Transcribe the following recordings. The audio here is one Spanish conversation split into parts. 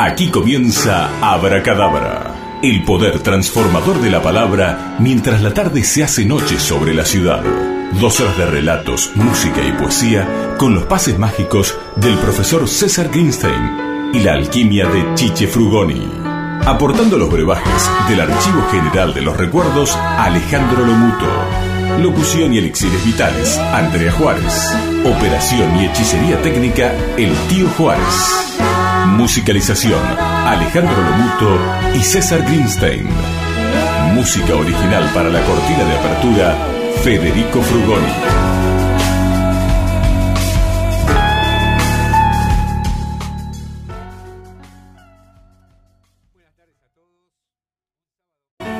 Aquí comienza Abracadabra, el poder transformador de la palabra mientras la tarde se hace noche sobre la ciudad. Dos horas de relatos, música y poesía con los pases mágicos del profesor César Greenstein y la alquimia de Chiche Frugoni. Aportando los brebajes del Archivo General de los Recuerdos, Alejandro Lomuto. Locución y elixires vitales, Andrea Juárez. Operación y hechicería técnica, el tío Juárez. Musicalización, Alejandro Lomuto y César Greenstein. Música original para la cortina de apertura, Federico Frugoni.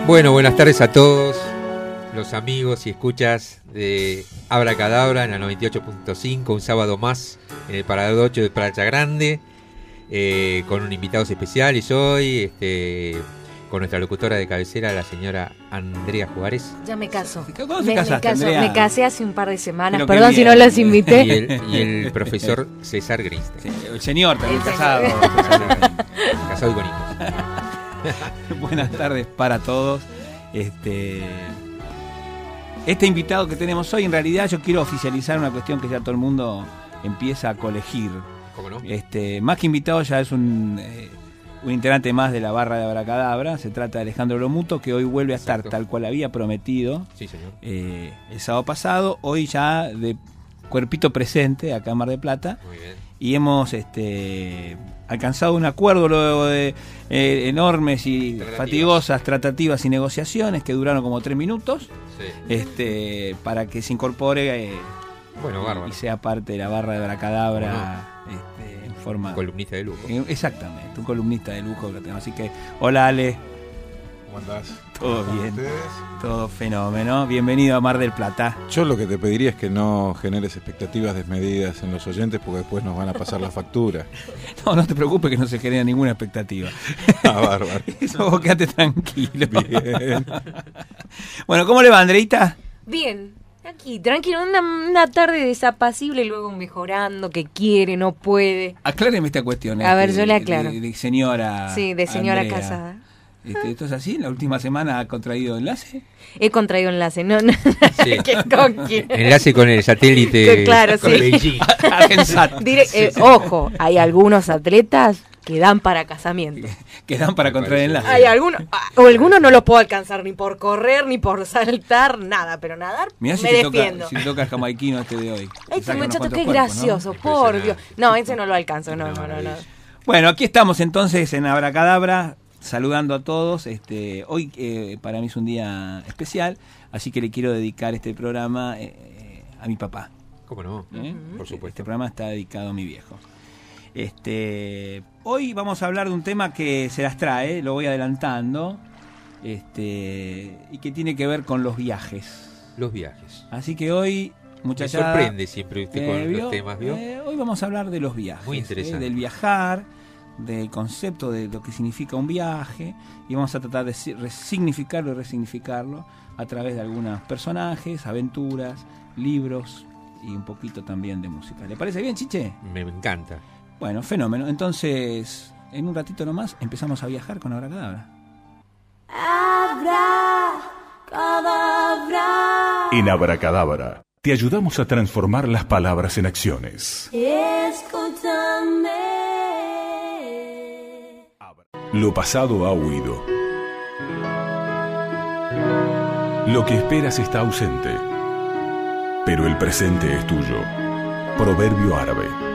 Bueno, buenas tardes a todos los amigos y escuchas de Abra Cadabra en la 98.5, un sábado más en el Parador 8 de Playa Grande, eh, con un invitados especiales hoy, este, con nuestra locutora de cabecera, la señora Andrea Juárez. Ya me caso. ¿Cuándo te Me, caso. Andrea? Me casé hace un par de semanas. Pero Perdón si no los invité. Y el, y el profesor César Greenstein, Sí, El señor también El casado. casado y con hijos. Buenas tardes para todos. Este, este invitado que tenemos hoy, en realidad yo quiero oficializar una cuestión que ya todo el mundo empieza a colegir. ¿Cómo no? Este, más que invitado ya es un, eh, un integrante más de la barra de Abracadabra. Se trata de Alejandro Lomuto, que hoy vuelve a estar tal cual había prometido Sí, señor. eh, el sábado pasado. Hoy ya de cuerpito presente acá en Mar de Plata. Muy bien. y hemos este, alcanzado un acuerdo luego de eh, enormes y Tratativas. fatigosas tratativas y negociaciones que duraron como tres minutos Sí. este, para que se incorpore eh, Bueno, bárbaro. y sea parte de la barra de Bracadabra forma... Columnista de lujo. eh, Exactamente, un columnista de lujo que. Así que, hola Ale, ¿Cómo andás? todo ¿Cómo bien, ustedes? todo fenómeno. Bienvenido a Mar del Plata. Yo lo que te pediría es que no generes expectativas desmedidas en los oyentes porque después nos van a pasar la factura. No, no te preocupes que no se genera ninguna expectativa. Ah, bárbaro. Eso vos quedate tranquilo. Bien. Bueno, ¿cómo le va, Andreita? Bien. Aquí, tranquilo, una, una tarde desapacible, luego mejorando, que quiere, no puede. Acláreme esta cuestión. A ver, este, yo le aclaro. De, de señora. Sí, de señora Andrea. casada. Este, ¿Esto es así? ¿La última semana ha contraído enlace? He contraído enlace, no, no. Sí. ¿Qué- ¿Con quién? Enlace con el satélite. Claro, con sí. Beijing. Argensat. Dire- eh, Ojo, hay algunos atletas que dan para casamiento. que dan para contraer enlace. Hay algunos, ah, o algunos no los puedo alcanzar ni por correr, ni por saltar, nada, pero nadar Mirá si me defiendo. toca, si toca el jamaiquino este de hoy. Te Este muchacho qué cuerpos, ¿no? gracioso, por Dios. No, ese no lo alcanzo, no, no, no, no. Bueno, aquí estamos entonces en Abracadabra, saludando a todos. Este, hoy eh, para mí es un día especial, así que le quiero dedicar este programa eh, a mi papá. ¿Cómo no? ¿eh? Por Este supuesto. programa está dedicado a mi viejo. Este, hoy vamos a hablar de un tema que se las trae, lo voy adelantando, este, y que tiene que ver con los viajes. Los viajes. Así que hoy, Me muchachada, sorprende siempre usted eh, con ¿vio? los temas, ¿vio? Eh, hoy vamos a hablar de los viajes, Muy eh, interesante. del viajar, del concepto de lo que significa un viaje, y vamos a tratar de si- resignificarlo y resignificarlo a través de algunos personajes, aventuras, libros y un poquito también de música. ¿Le parece bien, Chiche? Me encanta. Bueno, fenómeno. Entonces, en un ratito nomás empezamos a viajar con Abracadabra. En Abracadabra te ayudamos a transformar las palabras en acciones. Lo pasado ha huido. Lo que esperas está ausente. Pero el presente es tuyo. Proverbio árabe.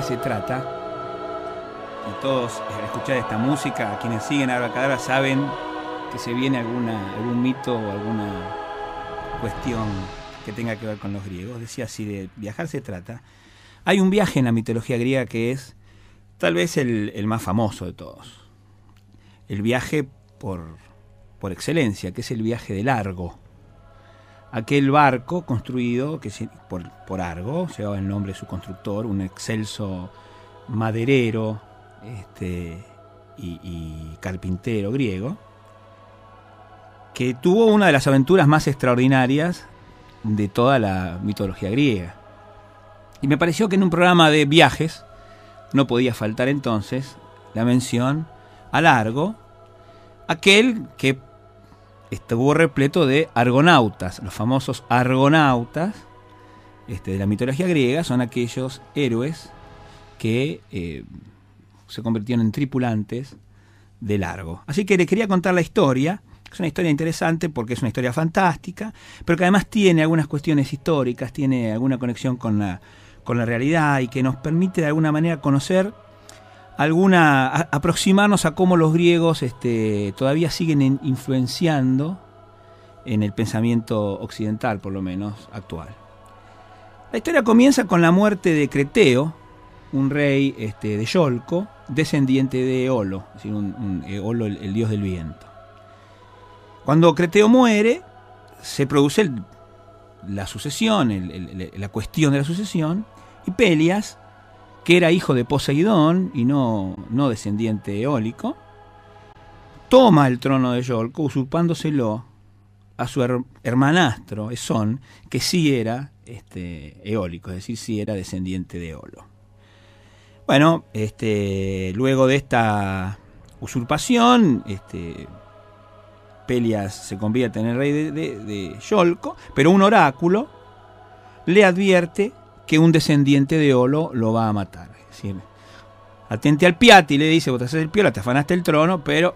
De viajes se trata, y todos al escuchar esta música, quienes siguen Abracadabra saben que se viene algún mito o alguna cuestión que tenga que ver con los griegos. Decía, si de viajar se trata, hay un viaje en la mitología griega que es tal vez el, el más famoso de todos. El viaje por, por excelencia, que es el viaje del Argo. Aquel barco construido que por, por Argo, llevaba el nombre de su constructor, un excelso maderero este, y, y carpintero griego, que tuvo una de las aventuras más extraordinarias de toda la mitología griega. Y me pareció que en un programa de viajes no podía faltar entonces la mención al Argo, aquel que estuvo repleto de argonautas, los famosos argonautas este, de la mitología griega son aquellos héroes que eh, se convirtieron en tripulantes de largo. Así que le quería contar la historia. Es una historia interesante porque es una historia fantástica, pero que además tiene algunas cuestiones históricas, tiene alguna conexión con la, con la realidad y que nos permite de alguna manera conocer alguna a- aproximarnos a cómo los griegos este, todavía siguen en- influenciando en el pensamiento occidental, por lo menos actual. La historia comienza con la muerte de Creteo, un rey este, de Yolco, descendiente de Eolo, es decir, Eolo, el, dios del viento. Cuando Creteo muere, se produce la sucesión, la cuestión de la sucesión, y Pelias, que era hijo de Poseidón y no, no descendiente eólico, toma el trono de Yolco usurpándoselo a su her- hermanastro, Esón, que sí era este, eólico, es decir, sí era descendiente de Eolo. Bueno, este, luego de esta usurpación, este, Pelias se convierte en el rey de, de- de Yolco, pero un oráculo le advierte que un descendiente de Olo lo va a matar. Es atente al piati, le dice, vos te haces el piola, te afanaste el trono, pero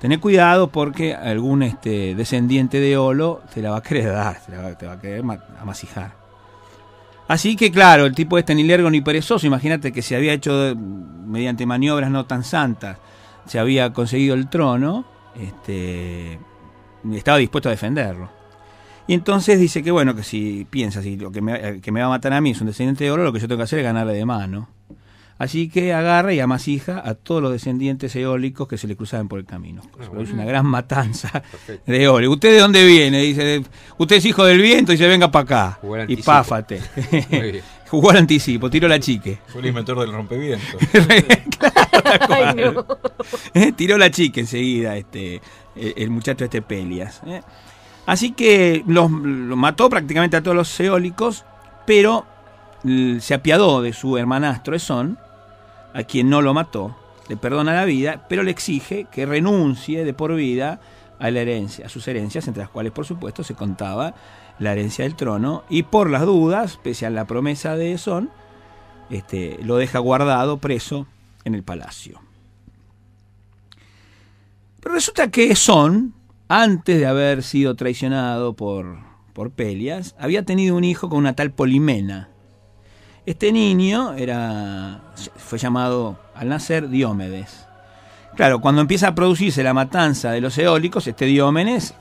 tené cuidado porque algún este, descendiente de Olo te la va a querer dar, te, la va, va a querer ma- amasijar. Así que claro, el tipo este ni lergo ni perezoso, imagínate que se había hecho mediante maniobras no tan santas, se había conseguido el trono, este, estaba dispuesto a defenderlo. Y entonces dice que bueno, que si piensa, si lo que me, eh, que me va a matar a mí es un descendiente de oro, lo que yo tengo que hacer es ganarle de mano. Así que agarra y amasija a todos los descendientes eólicos que se le cruzaban por el camino. Se produce una gran matanza de eólicos. ¿Usted de dónde viene? Dice, usted es hijo del viento y se venga para acá. Jugó al Y anticipo. páfate. Jugó al anticipo, tiró la chique. Fue el inventor del rompeviento. Ay, no. ¿eh? tiró la chica enseguida este el, el muchacho este Pelias. ¿eh? Así que los, lo mató prácticamente a todos los eólicos, pero se apiadó de su hermanastro Esón, a quien no lo mató, le perdona la vida, pero le exige que renuncie de por vida a la herencia, a sus herencias, entre las cuales por supuesto se contaba la herencia del trono, y por las dudas, pese a la promesa de Esón, este, lo deja guardado, preso, en el palacio. Pero resulta que Son, antes de haber sido traicionado por, por Pelias, había tenido un hijo con una tal Polimena. Este niño era, fue llamado al nacer Diomedes. Claro, cuando empieza a producirse la matanza de los eólicos, este Diomedes,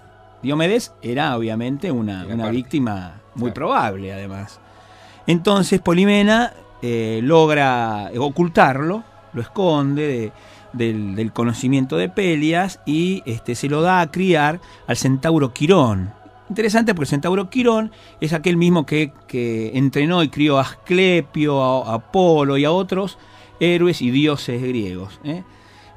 Diomedes era obviamente una, una víctima muy Claro. probable, además. Entonces Polimena eh, logra ocultarlo, lo esconde de- del, conocimiento de Pelias y este, se lo da a criar al centauro Quirón. Interesante porque el centauro Quirón es aquel mismo que, que entrenó y crió a Asclepio, a, Apolo y a otros héroes y dioses griegos. ¿eh?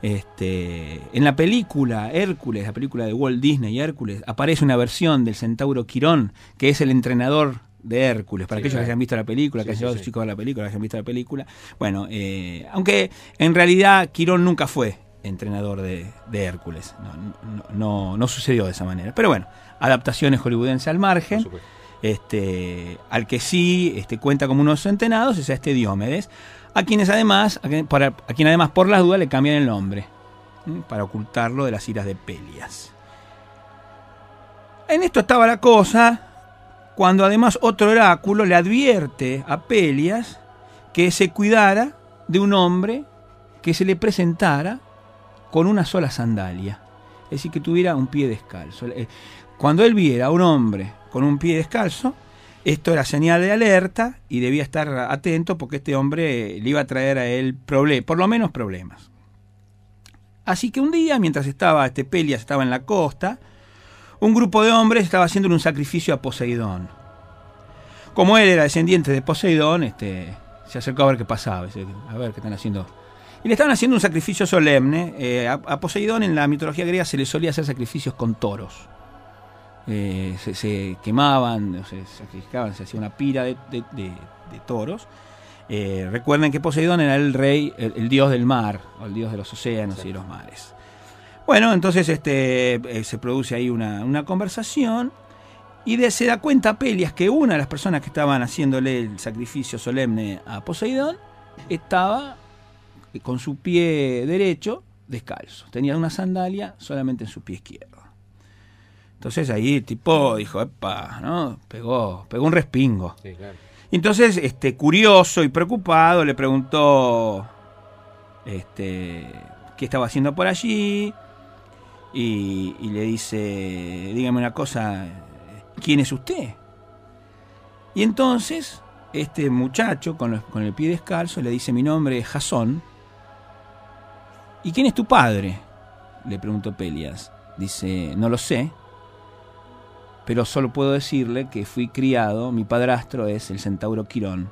Este, en la película Hércules, la película de Walt Disney Hércules, aparece una versión del centauro Quirón, que es el entrenador de Hércules, para Sí, aquellos claro. que hayan visto la película, Sí, que hayan sí, chicos a la película, que hayan visto la película. Bueno, eh, aunque en realidad Quirón nunca fue entrenador de, de Hércules, no, no, no, no sucedió de esa manera. Pero bueno, adaptaciones hollywoodenses al margen. Este, al que sí este, cuenta como unos centenados es a este Diomedes, a quienes además, a quien, para, a quien además por las dudas le cambian el nombre, para ocultarlo de las iras de Pelias. En esto estaba la cosa, cuando además otro oráculo le advierte a Pelias que se cuidara de un hombre que se le presentara con una sola sandalia, es decir, que tuviera un pie descalzo. Eh, Cuando él viera a un hombre con un pie descalzo, esto era señal de alerta y debía estar atento porque este hombre le iba a traer a él problemas, por lo menos problemas. Así que un día, mientras estaba este Pelias estaba en la costa, un grupo de hombres estaba haciendo un sacrificio a Poseidón. Como él era descendiente de Poseidón, este, se acercó a ver qué pasaba, a ver qué están haciendo. Y le estaban haciendo un sacrificio solemne. eh, a, Poseidón en la mitología griega se le solía hacer sacrificios con toros. Eh, se, quemaban, se sacrificaban, se hacía una pira de, toros. Eh, recuerden que Poseidón era el rey, el dios del mar, o el dios de los océanos y de los mares. Bueno, entonces este, eh, se produce ahí una, una conversación y de- se da cuenta Pelias que una de las personas que estaban haciéndole el sacrificio solemne a Poseidón estaba eh, con su pie derecho descalzo. Tenía una sandalia solamente en su pie izquierdo. Entonces ahí el tipo dijo, epa, ¿no? Pegó, pegó un respingo. Sí, claro. Entonces, este, curioso y preocupado, le preguntó este, qué estaba haciendo por allí. Y, le dice, dígame una cosa, ¿quién es usted? Y entonces, este muchacho con, el pie descalzo le dice, mi nombre es Jasón. ¿Y quién es tu padre? Le preguntó Pelias. Dice, no lo sé, pero solo puedo decirle que fui criado, mi padrastro es el centauro Quirón,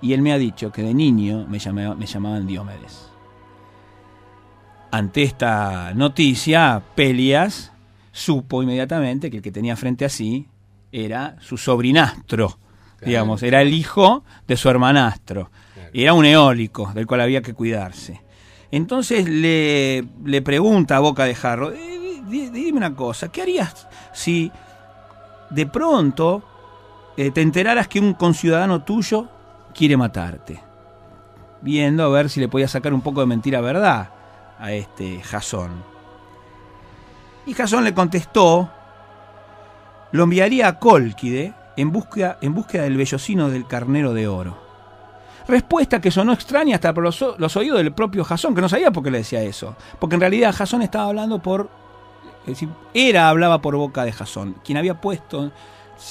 y él me ha dicho que de niño me, me llamaban Diomedes. Ante esta noticia, Pelias supo inmediatamente que el que tenía frente a sí era su sobrinastro, digamos, era el hijo de su hermanastro, Claro. era un eólico del cual había que cuidarse. Entonces le, le pregunta a boca de jarro, "Eh, di- dime una cosa, ¿qué harías si de pronto eh, te enteraras que un conciudadano tuyo quiere matarte? Viendo a ver si le podía sacar un poco de mentira verdad a este Jasón. Y Jasón le contestó, lo enviaría a Cólquide en búsqueda, en búsqueda del vellocino del carnero de oro. Respuesta que sonó extraña hasta por los, los oídos del propio Jasón, que no sabía por qué le decía eso. Porque en realidad Jasón estaba hablando por. Es decir, Era hablaba por boca de Jasón. Quien había puesto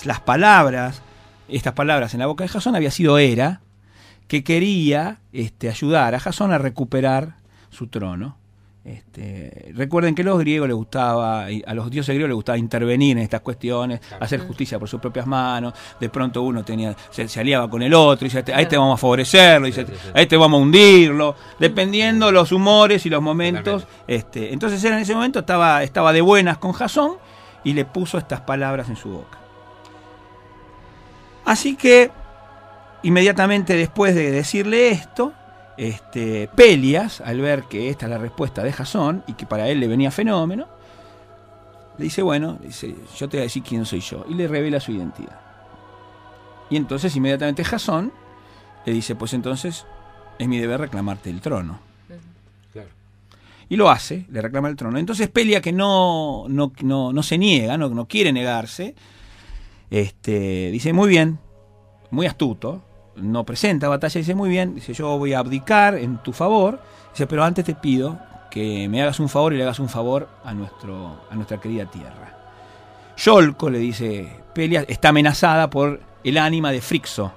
las palabras, estas palabras en la boca de Jasón, había sido Hera, que quería este, ayudar a Jasón a recuperar su trono. Este, recuerden que a los griegos les gustaba, a los dioses griegos les gustaba intervenir en estas cuestiones, hacer justicia por sus propias manos. De pronto uno tenía, se, se aliaba con el otro y dice, a este vamos a favorecerlo, dice, a este vamos a hundirlo, dependiendo los humores y los momentos. Este, entonces él en ese momento estaba, estaba de buenas con Jasón y le puso estas palabras en su boca. Así que, inmediatamente después de decirle esto, este, Pelias, al ver que esta es la respuesta de Jasón y que para él le venía fenómeno, le dice, bueno, dice, yo te voy a decir quién soy yo, y le revela su identidad. Y entonces inmediatamente Jasón le dice, pues entonces es mi deber reclamarte el trono. Claro. Y lo hace, le reclama el trono. Entonces Pelia, que no, no, no, no se niega, no, no quiere negarse, este, dice, muy bien, muy astuto, no presenta batalla, dice, muy bien, dice, yo voy a abdicar en tu favor, dice, pero antes te pido que me hagas un favor y le hagas un favor a, nuestro, a nuestra querida tierra. Yolco, le dice Pelia, está amenazada por el ánima de Frixo.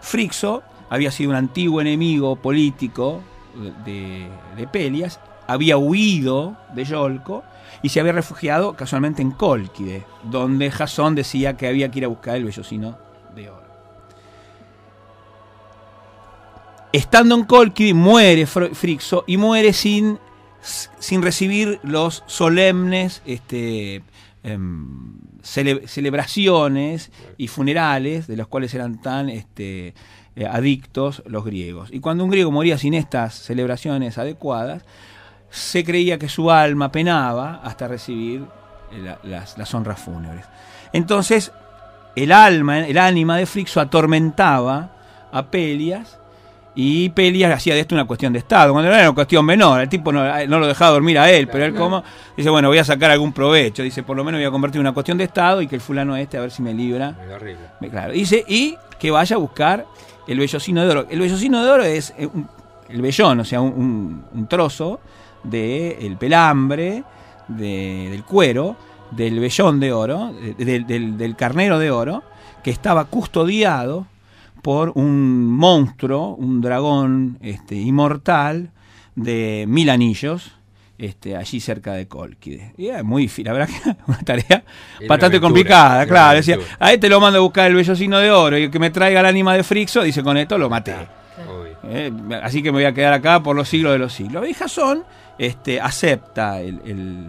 Frixo había sido un antiguo enemigo político de, de Pelias, había huido de Yolco y se había refugiado casualmente en Cólquide, donde Jasón decía que había que ir a buscar el vellocino de oro. Estando en Cólquide muere Frixo y muere sin, sin recibir los solemnes este, em, cele- celebraciones y funerales de los cuales eran tan este, eh, adictos los griegos. Y cuando un griego moría sin estas celebraciones adecuadas, se creía que su alma penaba hasta recibir eh, la- las, las honras fúnebres. Entonces, el alma, el ánima de Frixo atormentaba a Pelias y Pelias hacía de esto una cuestión de Estado, cuando no era una cuestión menor, el tipo no, no lo dejaba dormir a él, pero él como dice, bueno, voy a sacar algún provecho, dice, por lo menos voy a convertir en una cuestión de Estado y que el fulano este a ver si me libra me- Claro, dice, y que vaya a buscar el vellocino de oro. El vellocino de oro es eh, un- el vellón, o sea, un, un- un trozo del pelambre, de- del cuero, del vellón de oro, de- del- carnero de oro, que estaba custodiado por un monstruo, un dragón este, inmortal de mil anillos, este, allí cerca de Colquide. Y era muy difícil, la verdad que era una tarea Era bastante una aventura, complicada, claro. Decía, a este lo mando a buscar el vellocino de oro y el que me traiga el ánima de Frixo, dice, con esto lo maté. Eh, así que me voy a quedar acá por los siglos de los siglos. Y Jasón este, acepta el, el,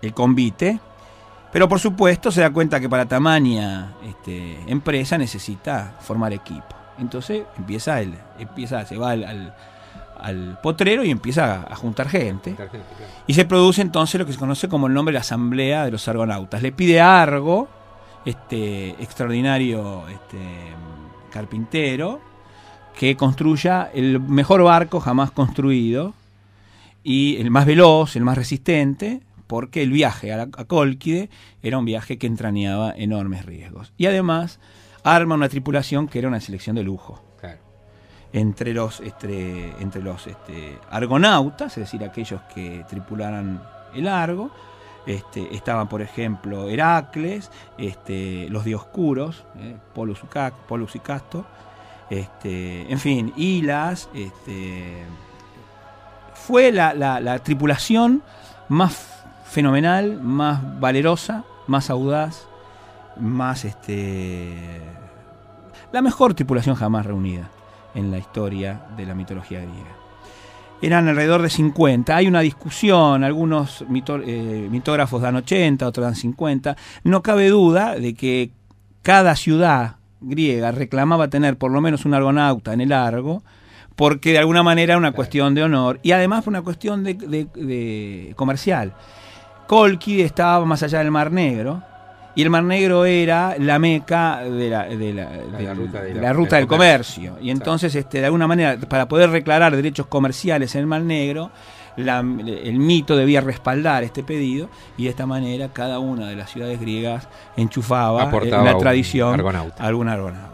el convite, pero por supuesto se da cuenta que para tamaña este, empresa necesita formar equipo. Entonces empieza, el, empieza se va al, al- al potrero y empieza a, a juntar gente. Claro. Y se produce entonces lo que se conoce como el nombre de la Asamblea de los Argonautas. Le pide a Argo, este extraordinario este, carpintero, que construya el mejor barco jamás construido y el más veloz, el más resistente, porque el viaje a, la, a Cólquide era un viaje que entrañaba enormes riesgos. Y además arma una tripulación que era una selección de lujo Claro. entre los este, entre los este, argonautas, es decir, aquellos que tripularan el Argo. Este, estaban, por ejemplo, Heracles, este, los dioscuros, eh, Polus, y Ca- Polus y Casto, este, en fin, Hilas. Este, fue la, la- la tripulación más fenomenal, más valerosa, más audaz, más este, la mejor tripulación jamás reunida en la historia de la mitología griega. Eran alrededor de 50. Hay una discusión, algunos mito- eh, mitógrafos dan 80, otros dan 50. No cabe duda de que cada ciudad griega reclamaba tener por lo menos un argonauta en el Argo, porque de alguna manera era una cuestión de honor y además por una cuestión de, de- de comercial. Colquide estaba más allá del Mar Negro y el Mar Negro era la meca de la, de la- de la ruta de de la- la ruta del comercio. Y entonces, este, de alguna manera, para poder declarar derechos comerciales en el Mar Negro, la- el mito debía respaldar este pedido y de esta manera cada una de las ciudades griegas enchufaba Aportaba en la un tradición argonauta. algún argonauta.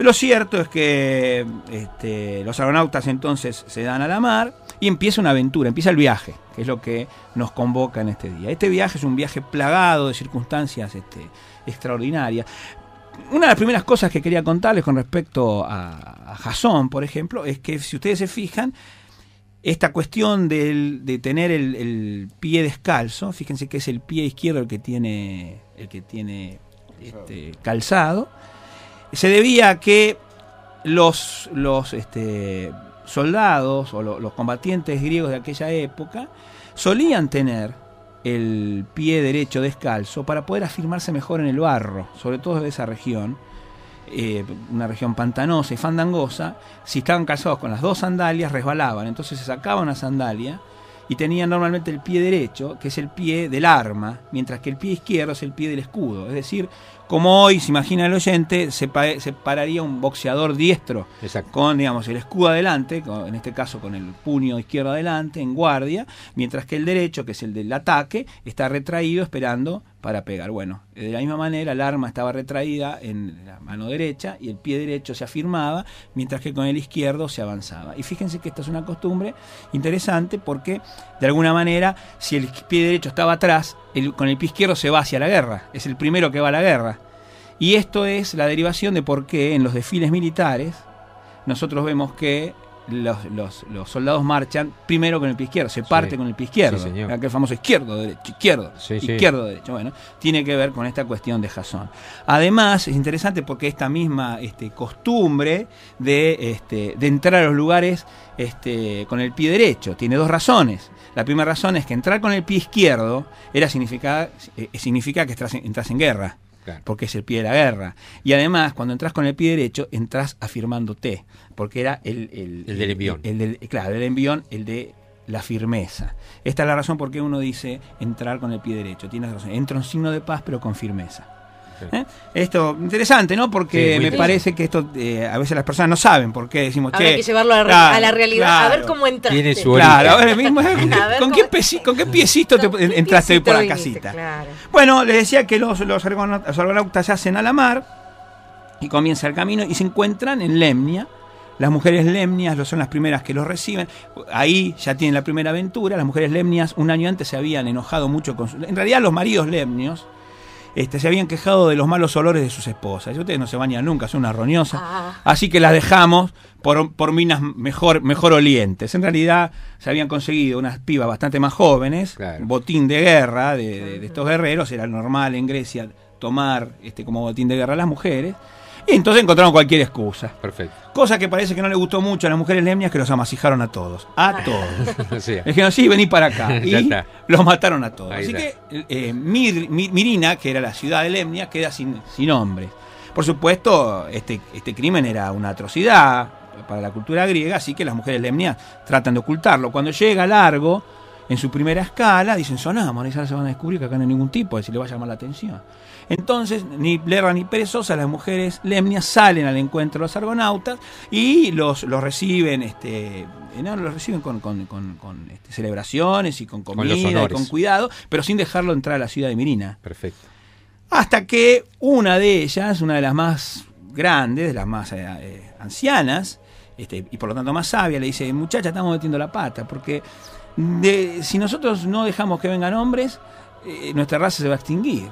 Lo cierto es que este, los argonautas entonces se dan a la mar y empieza una aventura, empieza el viaje, que es lo que nos convoca en este día. Este viaje es un viaje plagado de circunstancias este, extraordinarias. Una de las primeras cosas que quería contarles con respecto a, Jasón, por ejemplo, es que si ustedes se fijan, esta cuestión de tener el, el pie descalzo, fíjense que es el pie izquierdo el que tiene, el que tiene este, calzado, se debía a que los, los este, soldados o lo- los combatientes griegos de aquella época solían tener el pie derecho descalzo para poder afirmarse mejor en el barro, sobre todo de esa región, eh, una región pantanosa y fandangosa, si estaban calzados con las dos sandalias resbalaban, entonces se sacaba una sandalia y tenían normalmente el pie derecho, que es el pie del arma, mientras que el pie izquierdo es el pie del escudo. Es decir, como hoy, se imagina el oyente, se, pa- se pararía un boxeador diestro Exacto. con digamos el escudo adelante, con- en este caso con el puño izquierdo adelante, en guardia, mientras que el derecho, que es el del ataque, está retraído esperando para pegar. Bueno, de la misma manera el arma estaba retraída en la mano derecha y el pie derecho se afirmaba, mientras que con el izquierdo se avanzaba. Y fíjense que esta es una costumbre interesante porque de alguna manera si el pie derecho estaba atrás, con el pie izquierdo se va hacia la guerra, es el primero que va a la guerra. Y esto es la derivación de por qué en los desfiles militares nosotros vemos que los, los- los soldados marchan primero con el pie izquierdo, se parte con el pie izquierdo. Sí, señor. Aquel famoso izquierdo, derecho, izquierdo, Sí, izquierdo, derecho. Bueno, tiene que ver con esta cuestión de Jasón. Además, es interesante porque esta misma este, costumbre de, este, de entrar a los lugares este, con el pie derecho tiene dos razones. La primera razón es que entrar con el pie izquierdo era significa, eh, significa que estás en- entras en guerra Claro. porque es el pie de la guerra. Y además, cuando entras con el pie derecho, entras afirmándote, porque era el, el, El del envión. el del- claro, el envión, el de la firmeza. Esta es la razón por qué uno dice entrar con el pie derecho. Tienes razón. Entra un signo de paz, pero con firmeza. ¿Eh? Esto, interesante, ¿no? Porque Sí, me parece que esto eh, a veces las personas no saben por qué decimos, Habrá che, que llevarlo a, claro, a la realidad, a ver cómo entraste. Tiene su Claro, mismo, A ver ¿con, cómo- qué pesi- ¿con qué piecito te ¿Con qué entraste hoy por la casita? Claro. Bueno, les decía que los, los argonautas, los argonautas se hacen a la mar y comienza el camino y se encuentran en Lemnia. Las mujeres lemnias lo son las primeras que los reciben. Ahí ya tienen la primera aventura. Las mujeres lemnias un año antes se habían enojado mucho con su- En realidad los maridos lemnios este, se habían quejado de los malos olores de sus esposas. Y ustedes no se bañan nunca, son una roñosa. Ah. Así que las dejamos por, por minas mejor, mejor olientes. En realidad se habían conseguido unas pibas bastante más jóvenes, Claro. botín de guerra de, de- de estos guerreros, era normal en Grecia tomar este, como botín de guerra a las mujeres. Y entonces encontraron cualquier excusa. Perfecto. Cosa que parece que no le gustó mucho a las mujeres lemnias que los amasijaron a todos. A todos. O sea, Le dijeron, sí, vení para acá. Y los mataron a todos. Ahí Así está. que eh, Mir- Mi- Mirina, que era la ciudad de Lemnia, queda sin, sin hombres. Por supuesto, este, este crimen era una atrocidad para la cultura griega, así que las mujeres lemnias tratan de ocultarlo. Cuando llega Largo, en su primera escala, dicen, sonamos, y ahora se van a descubrir que acá no hay ningún tipo, si le va a llamar la atención. Entonces, ni Lerra ni Perezosa, las mujeres lemnias salen al encuentro de los argonautas y los, los reciben, este, eh, no, los reciben con, con- con- con, este, celebraciones y con comida y con cuidado, pero sin dejarlo entrar a la ciudad de Mirina. perfecto. Hasta que una de ellas, una de las más grandes, de las más eh, eh, ancianas, este, y por lo tanto más sabia, le dice, muchacha, estamos metiendo la pata, porque de- si nosotros no dejamos que vengan hombres, eh, nuestra raza se va a extinguir.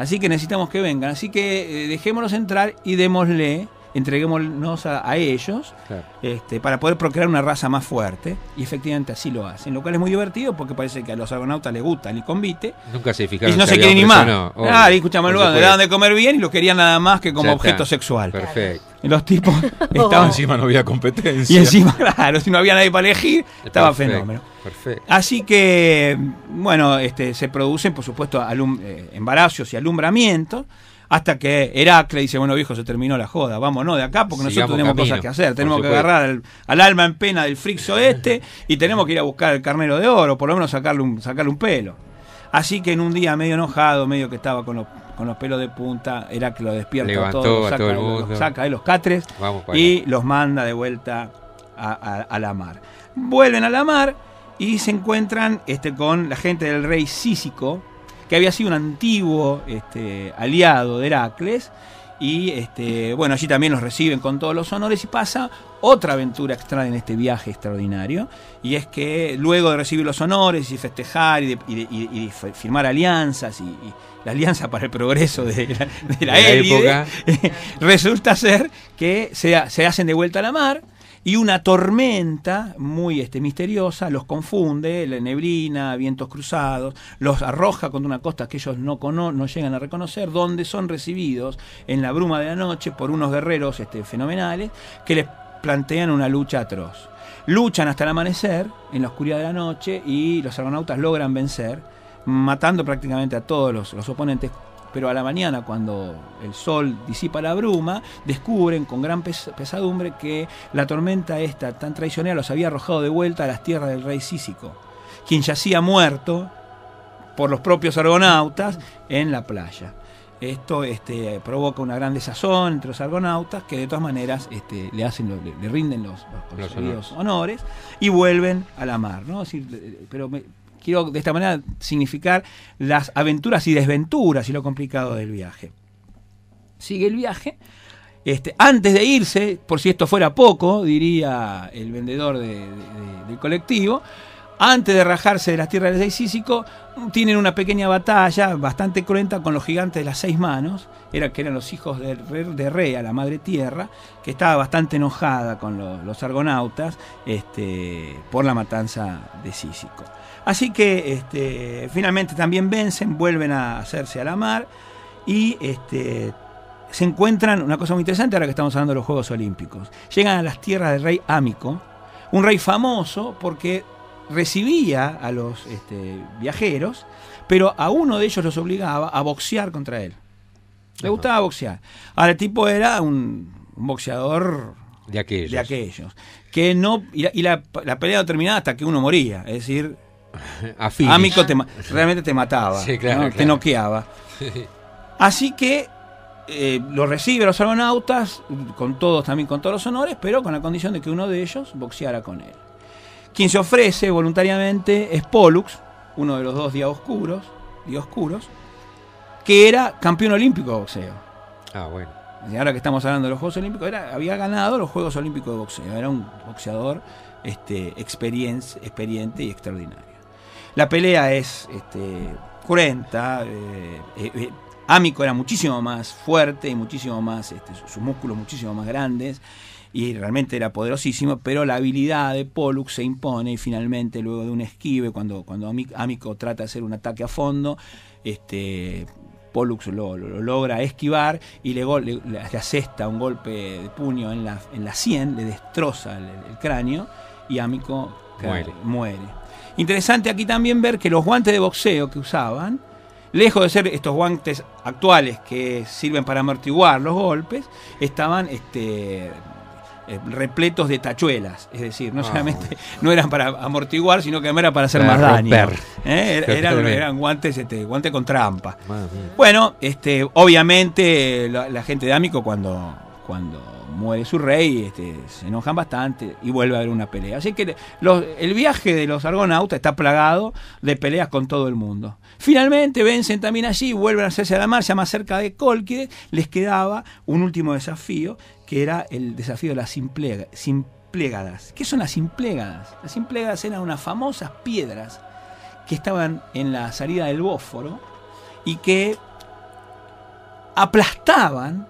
Así que necesitamos que vengan. Así que eh, dejémoslos entrar y démosle, entreguémonos a, a ellos Claro. este, para poder procrear una raza más fuerte. Y efectivamente así lo hacen. Lo cual es muy divertido porque parece que a los argonautas les gusta el convite. Nunca se Y fijaron no si se quieren ni más. no. Ah, y lugar, le daban de comer bien y lo querían nada más que como Ya objeto está. sexual. Perfecto. Y Los tipos estaban. Encima no había competencia. y encima, claro, si no había nadie para elegir, estaba Perfecto, fenómeno. Perfecto. Así que, bueno, este, se producen, por supuesto, eh, embarazos y alumbramientos, hasta que Heracles dice, bueno, viejo, se terminó la joda, vámonos de acá porque nosotros tenemos camino, cosas que hacer, tenemos que agarrar al, al alma en pena del frixo este y tenemos que ir a buscar el carnero de oro, por lo menos sacarle un, sacarle un pelo. Así que en un día medio enojado, medio que estaba con los, con los pelos de punta, Heracles lo despierta Levantó saca, todo el de los- saca de los catres y los manda de vuelta a, a- a la mar. Vuelven a la mar y se encuentran este, con la gente del rey Cícico, que había sido un antiguo este, aliado de Heracles. Y este, bueno, allí también los reciben con todos los honores y pasa otra aventura extraña en este viaje extraordinario. Y es que luego de recibir los honores y festejar y de, y de- y de- y de f- firmar alianzas y, la alianza para el progreso de la, de la De la élite, época. resulta ser que se, se hacen de vuelta a la mar y una tormenta muy este, misteriosa los confunde, la neblina, vientos cruzados, los arroja contra una costa que ellos no, cono- no llegan a reconocer, donde son recibidos en la bruma de la noche por unos guerreros este, fenomenales que les plantean una lucha atroz. Luchan hasta el amanecer, en la oscuridad de la noche, y los argonautas logran vencer, matando prácticamente a todos los, los oponentes. Pero a la mañana, cuando el sol disipa la bruma, descubren con gran pes- pesadumbre que la tormenta esta tan traicionera los había arrojado de vuelta a las tierras del rey Cícico, quien yacía muerto por los propios argonautas en la playa. Esto este, provoca una gran desazón entre los argonautas que de todas maneras este, le hacen le, le rinden los, los Los conseguidos honores. y vuelven a la mar. ¿no? Es decir, eh, pero me- de esta manera significar las aventuras y desventuras y lo complicado del viaje. Sigue el viaje. Este, antes de irse, por si esto fuera poco, diría el vendedor de- de- de- del colectivo, antes de rajarse de las tierras del rey Cícico, tienen una pequeña batalla bastante cruenta con los gigantes de las seis manos, era, que eran los hijos de, de Rea, la madre tierra, que estaba bastante enojada con los, argonautas este, por la matanza de Cícico. Así que este, finalmente también vencen, vuelven a hacerse a la mar y este, se encuentran, una cosa muy interesante ahora que estamos hablando de los Juegos Olímpicos, llegan a las tierras del rey Ámico, un rey famoso porque recibía a los este, viajeros, pero a uno de ellos los obligaba a boxear contra él. Le Ajá. gustaba boxear. Ahora el tipo era un, un boxeador De aquellos. de aquellos. Que no, y la, y la- la pelea no terminaba hasta que uno moría. Es decir, A finish. Ámico te ma- realmente te mataba, Sí, claro, ¿no? te noqueaba. Así que eh, lo recibe los argonautas, con todos también con todos los honores, pero con la condición de que uno de ellos boxeara con él. Quien se ofrece voluntariamente es Pollux, uno de los dos dioscuros, dioscuros, que era campeón olímpico de boxeo. Ah, bueno. Y ahora que estamos hablando de los Juegos Olímpicos, era- había ganado los Juegos Olímpicos de boxeo. Era un boxeador este, experien- experiente y extraordinario. La pelea es este, cruenta, eh, eh, eh, Amico era muchísimo más fuerte y muchísimo más, este, sus músculos muchísimo más grandes y realmente era poderosísimo, pero la habilidad de Pollux se impone y finalmente luego de un esquive, cuando, cuando Amico trata de hacer un ataque a fondo, este, Pollux lo, logra esquivar y le, le, asesta un golpe de puño en la, en la sien, le destroza el, cráneo y Amico muere. muere. Interesante aquí también ver que los guantes de boxeo que usaban, lejos de ser estos guantes actuales que sirven para amortiguar los golpes, estaban este, eh, repletos de tachuelas, es decir, no ah. solamente no eran para amortiguar, sino que era para hacer más daño. ¿eh? Eran, guantes, este, guante con trampa. Bueno, este, obviamente la, gente de Amico cuando, cuando muere su rey, este, se enojan bastante y vuelve a haber una pelea. Así que el viaje de los argonautas está plagado de peleas con todo el mundo. Finalmente vencen también allí, vuelven a hacerse a la marcha más cerca de Colquide, les quedaba un último desafío que era el desafío de las simplégadas. ¿Qué son las simplégadas? Las simplégadas eran unas famosas piedras que estaban en la salida del Bósforo y que aplastaban,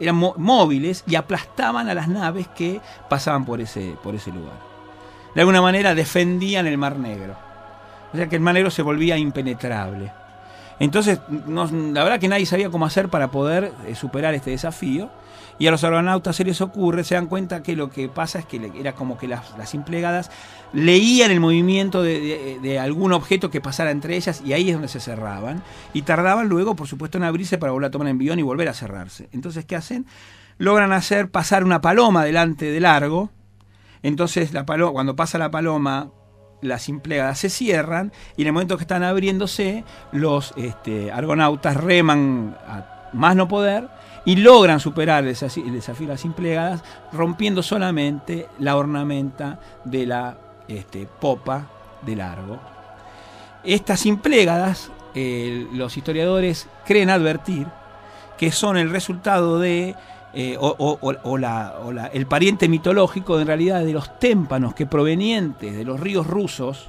eran móviles y aplastaban a las naves que pasaban por ese, por ese lugar. De alguna manera defendían el Mar Negro. O sea que el Mar Negro se volvía impenetrable. Entonces, la verdad que nadie sabía cómo hacer para poder eh, superar este desafío y a los argonautas se les ocurre, se dan cuenta que lo que pasa es que era como que las, implegadas leían el movimiento de, algún objeto que pasara entre ellas y ahí es donde se cerraban. Y tardaban luego, por supuesto, en abrirse para volver a tomar envión y volver a cerrarse. Entonces, ¿qué hacen? Logran hacer pasar una paloma delante de largo. Entonces, la paloma, cuando pasa la paloma, las implegadas se cierran y en el momento que están abriéndose, los este, argonautas reman a más no poder y logran superar el desafío, de las implegadas rompiendo solamente la ornamenta de la este, popa de largo. Estas implegadas, eh, los historiadores creen advertir que son el resultado de, eh, o, la, el pariente mitológico en realidad de los témpanos que provenientes de los ríos rusos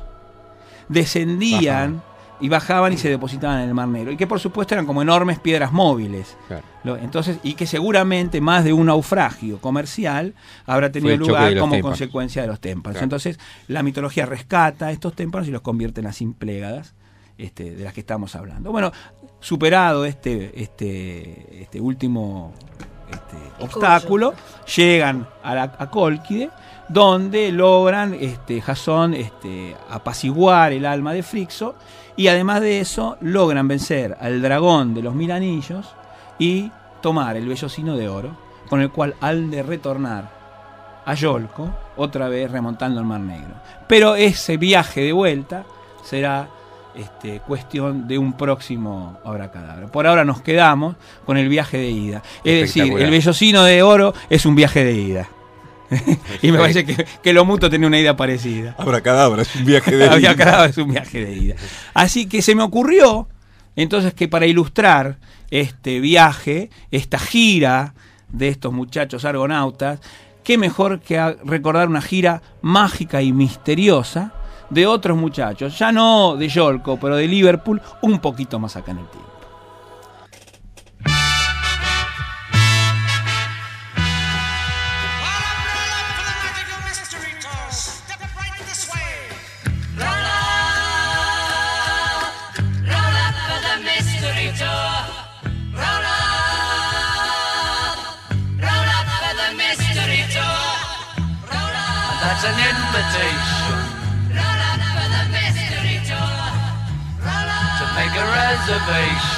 descendían y bajaban y se depositaban en el Mar Negro. Y que por supuesto eran como enormes piedras móviles. Entonces, y que seguramente más de un naufragio comercial habrá tenido lugar como consecuencia de los témpanos. Entonces, la mitología rescata estos témpanos y los convierte en las implégadas. Este, de las que estamos hablando. Bueno, superado este, este, este último este, obstáculo, llegan a, la, a Colquide, donde logran este, Jasón este, apaciguar el alma de Frixo y además de eso, logran vencer al dragón de los mil anillos y tomar el vellocino de oro, con el cual han de retornar a Yolco, otra vez remontando el Mar Negro. Pero ese viaje de vuelta será este, cuestión de un próximo abracadabra. Por ahora nos quedamos con el viaje de ida. Es decir, el vellocino de oro es un viaje de ida. y me parece que, lo mutuo tenía una idea parecida. Abracadabra, es un viaje de ida. es un viaje de ida. Así que se me ocurrió, entonces, que para ilustrar este viaje, esta gira de estos muchachos argonautas, qué mejor que recordar una gira mágica y misteriosa de otros muchachos, ya no de Yolko, pero de Liverpool, un poquito más acá en el tiempo. observation.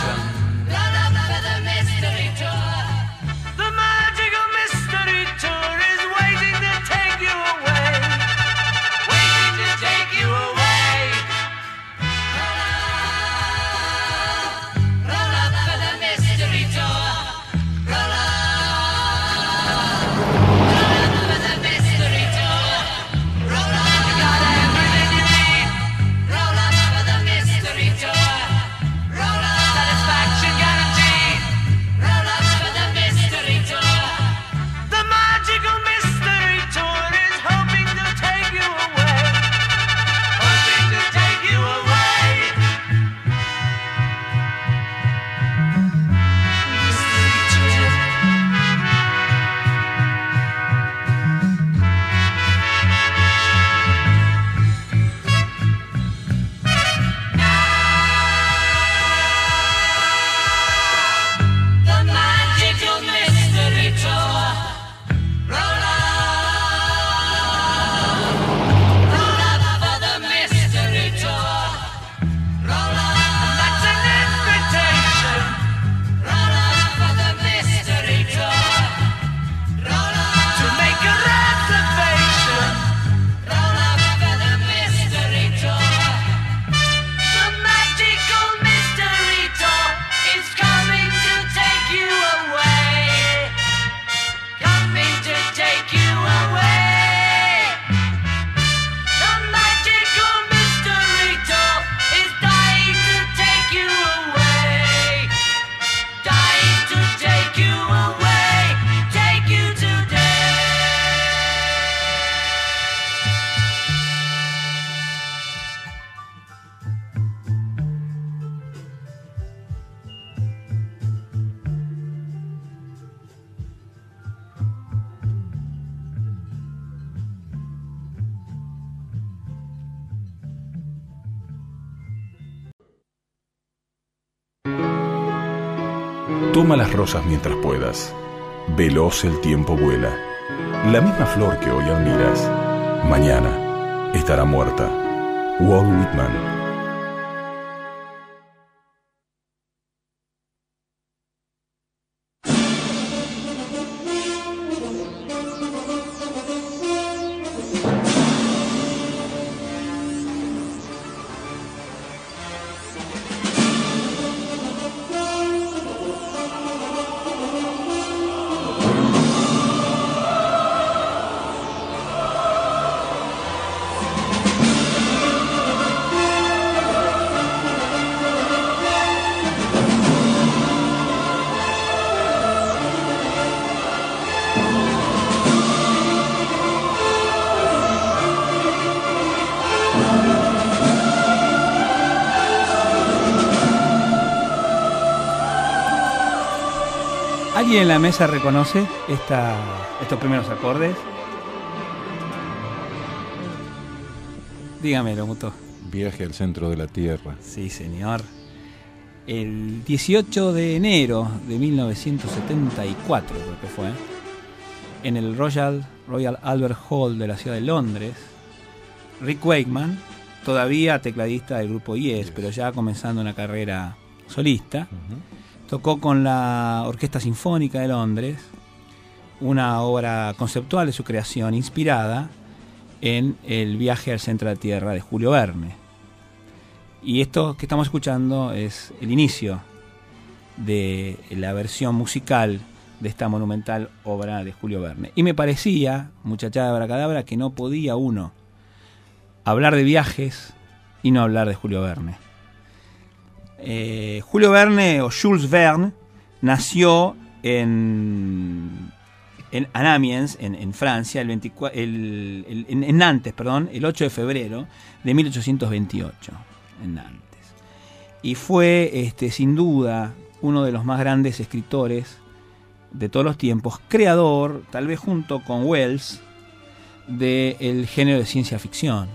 Mientras puedas. Veloz el tiempo vuela. La misma flor que hoy admiras, mañana estará muerta. Walt Whitman. La mesa reconoce esta, estos primeros acordes? Dígamelo, Muto. Viaje al centro de la Tierra. Sí, señor. El 18 de enero de 1974, creo que fue, en el Royal, Royal Albert Hall de la ciudad de Londres, Rick Wakeman, todavía tecladista del grupo Yes, pero ya comenzando una carrera solista, tocó con la Orquesta Sinfónica de Londres una obra conceptual de su creación inspirada en El viaje al centro de la Tierra de Julio Verne. Y esto que estamos escuchando es el inicio de la versión musical de esta monumental obra de Julio Verne. Y me parecía, muchachada de Bracadabra, que no podía uno hablar de viajes y no hablar de Julio Verne. Eh, Julio Verne o Jules Verne nació en, en Amiens, en, en Francia, el 24, el- en, en Nantes, perdón, el 8 de febrero de 1828, en Nantes. Y fue, este, sin duda, uno de los más grandes escritores de todos los tiempos, creador, tal vez junto con Wells, del género de ciencia ficción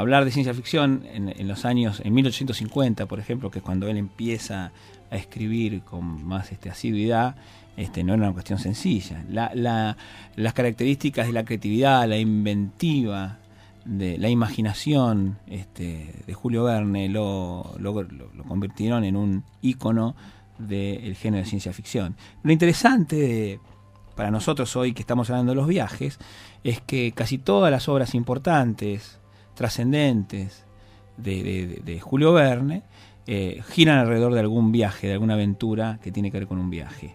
hablar de ciencia ficción en, los años, en 1850, por ejemplo, que es cuando él empieza a escribir con más este, asiduidad, este, no era una cuestión sencilla. La- la- las características de la creatividad, la inventiva, de la imaginación este, de Julio Verne lo, lo- lo- convirtieron en un ícono del género de ciencia ficción. Lo interesante para nosotros hoy que estamos hablando de los viajes es que casi todas las obras importantes, trascendentes de, Julio Verne eh, giran alrededor de algún viaje, de alguna aventura que tiene que ver con un viaje.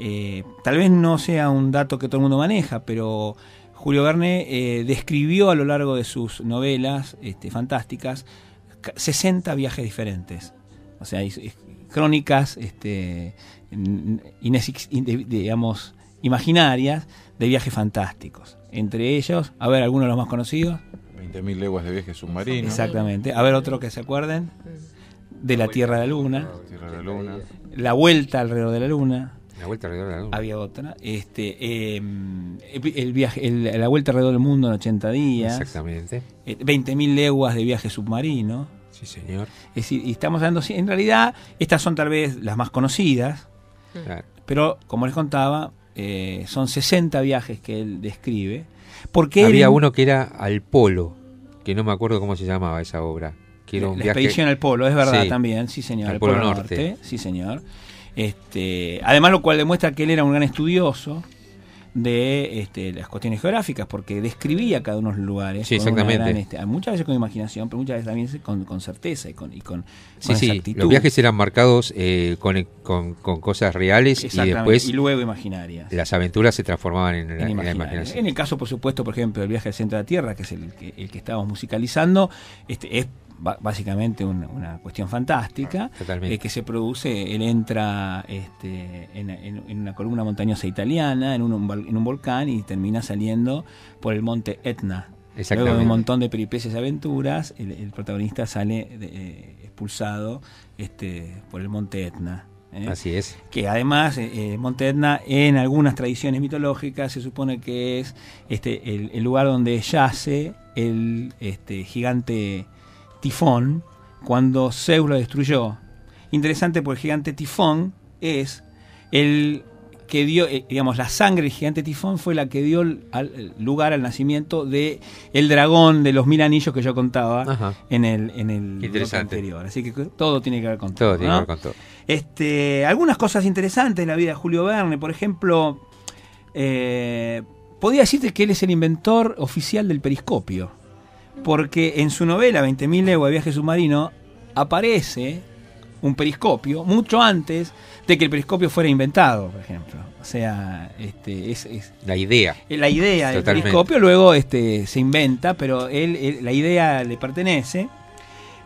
Eh, tal vez no sea un dato que todo el mundo maneja, pero Julio Verne eh, describió a lo largo de sus novelas este, fantásticas ca- 60 viajes diferentes. O sea, crónicas este, digamos, imaginarias de viajes fantásticos. Entre ellos, a ver, algunos de los más conocidos. 20.000 leguas de viaje submarino. Exactamente. A ver, otro que se acuerden. De la Tierra a la Luna. Tierra de la Luna. La Vuelta alrededor de la Luna. La vuelta alrededor de la luna. Había otra. Este, eh, el viaje, el- la Vuelta alrededor del mundo en 80 días. Exactamente. Eh, 20.000 leguas de viaje submarino. Sí, señor. Es decir, y estamos hablando, en realidad, estas son tal vez las más conocidas, Claro. pero como les contaba, eh, son 60 viajes que él describe. Porque Había él- uno que era al polo, que no me acuerdo cómo se llamaba esa obra. Que era un la viaje. expedición al polo, es verdad Sí. también, sí señor, Al polo, Norte. norte. sí señor. Este, además lo cual demuestra que él era un gran estudioso de este, las cuestiones geográficas, porque describía cada uno de los lugares. Sí, exactamente. gran, este, muchas veces con imaginación, pero muchas veces también con, con certeza y con, y con, Sí, con sí. exactitud. Los viajes eran marcados eh, con, con, cosas reales y después y luego imaginarias. las aventuras se transformaban en, la, en la imaginación. En el caso, por supuesto, por ejemplo, del viaje al centro de la Tierra, que es el que, el que estamos musicalizando, este, es básicamente una, una cuestión fantástica. Totalmente. eh, que se produce, él entra este, en, en- en una columna montañosa italiana, en un, en un volcán, y termina saliendo por el monte Etna. Luego de un montón de peripecias y aventuras, el, el protagonista sale de- eh, expulsado este, por el monte Etna. ¿eh? Así es. que además eh, Monte Etna en algunas tradiciones mitológicas se supone que es este el, el lugar donde yace el este, gigante Tifón cuando Zeus lo destruyó interesante porque el gigante tifón es el que dio, eh, digamos, la sangre del gigante tifón fue la que dio al- lugar al nacimiento de el dragón de los mil anillos que yo contaba Ajá. en el, en el anterior. Así que todo tiene que ver con todo. Todo tiene ¿no? que ver con todo. Este, algunas cosas interesantes de la vida de Julio Verne, por ejemplo, eh, podría decirte que él es el inventor oficial del periscopio, porque en su novela 20.000 leguas de viaje submarino aparece un periscopio mucho antes de que el periscopio fuera inventado, por ejemplo. O sea, este, es, es- La idea. la idea del periscopio luego este, se inventa, pero él, él- la idea le pertenece.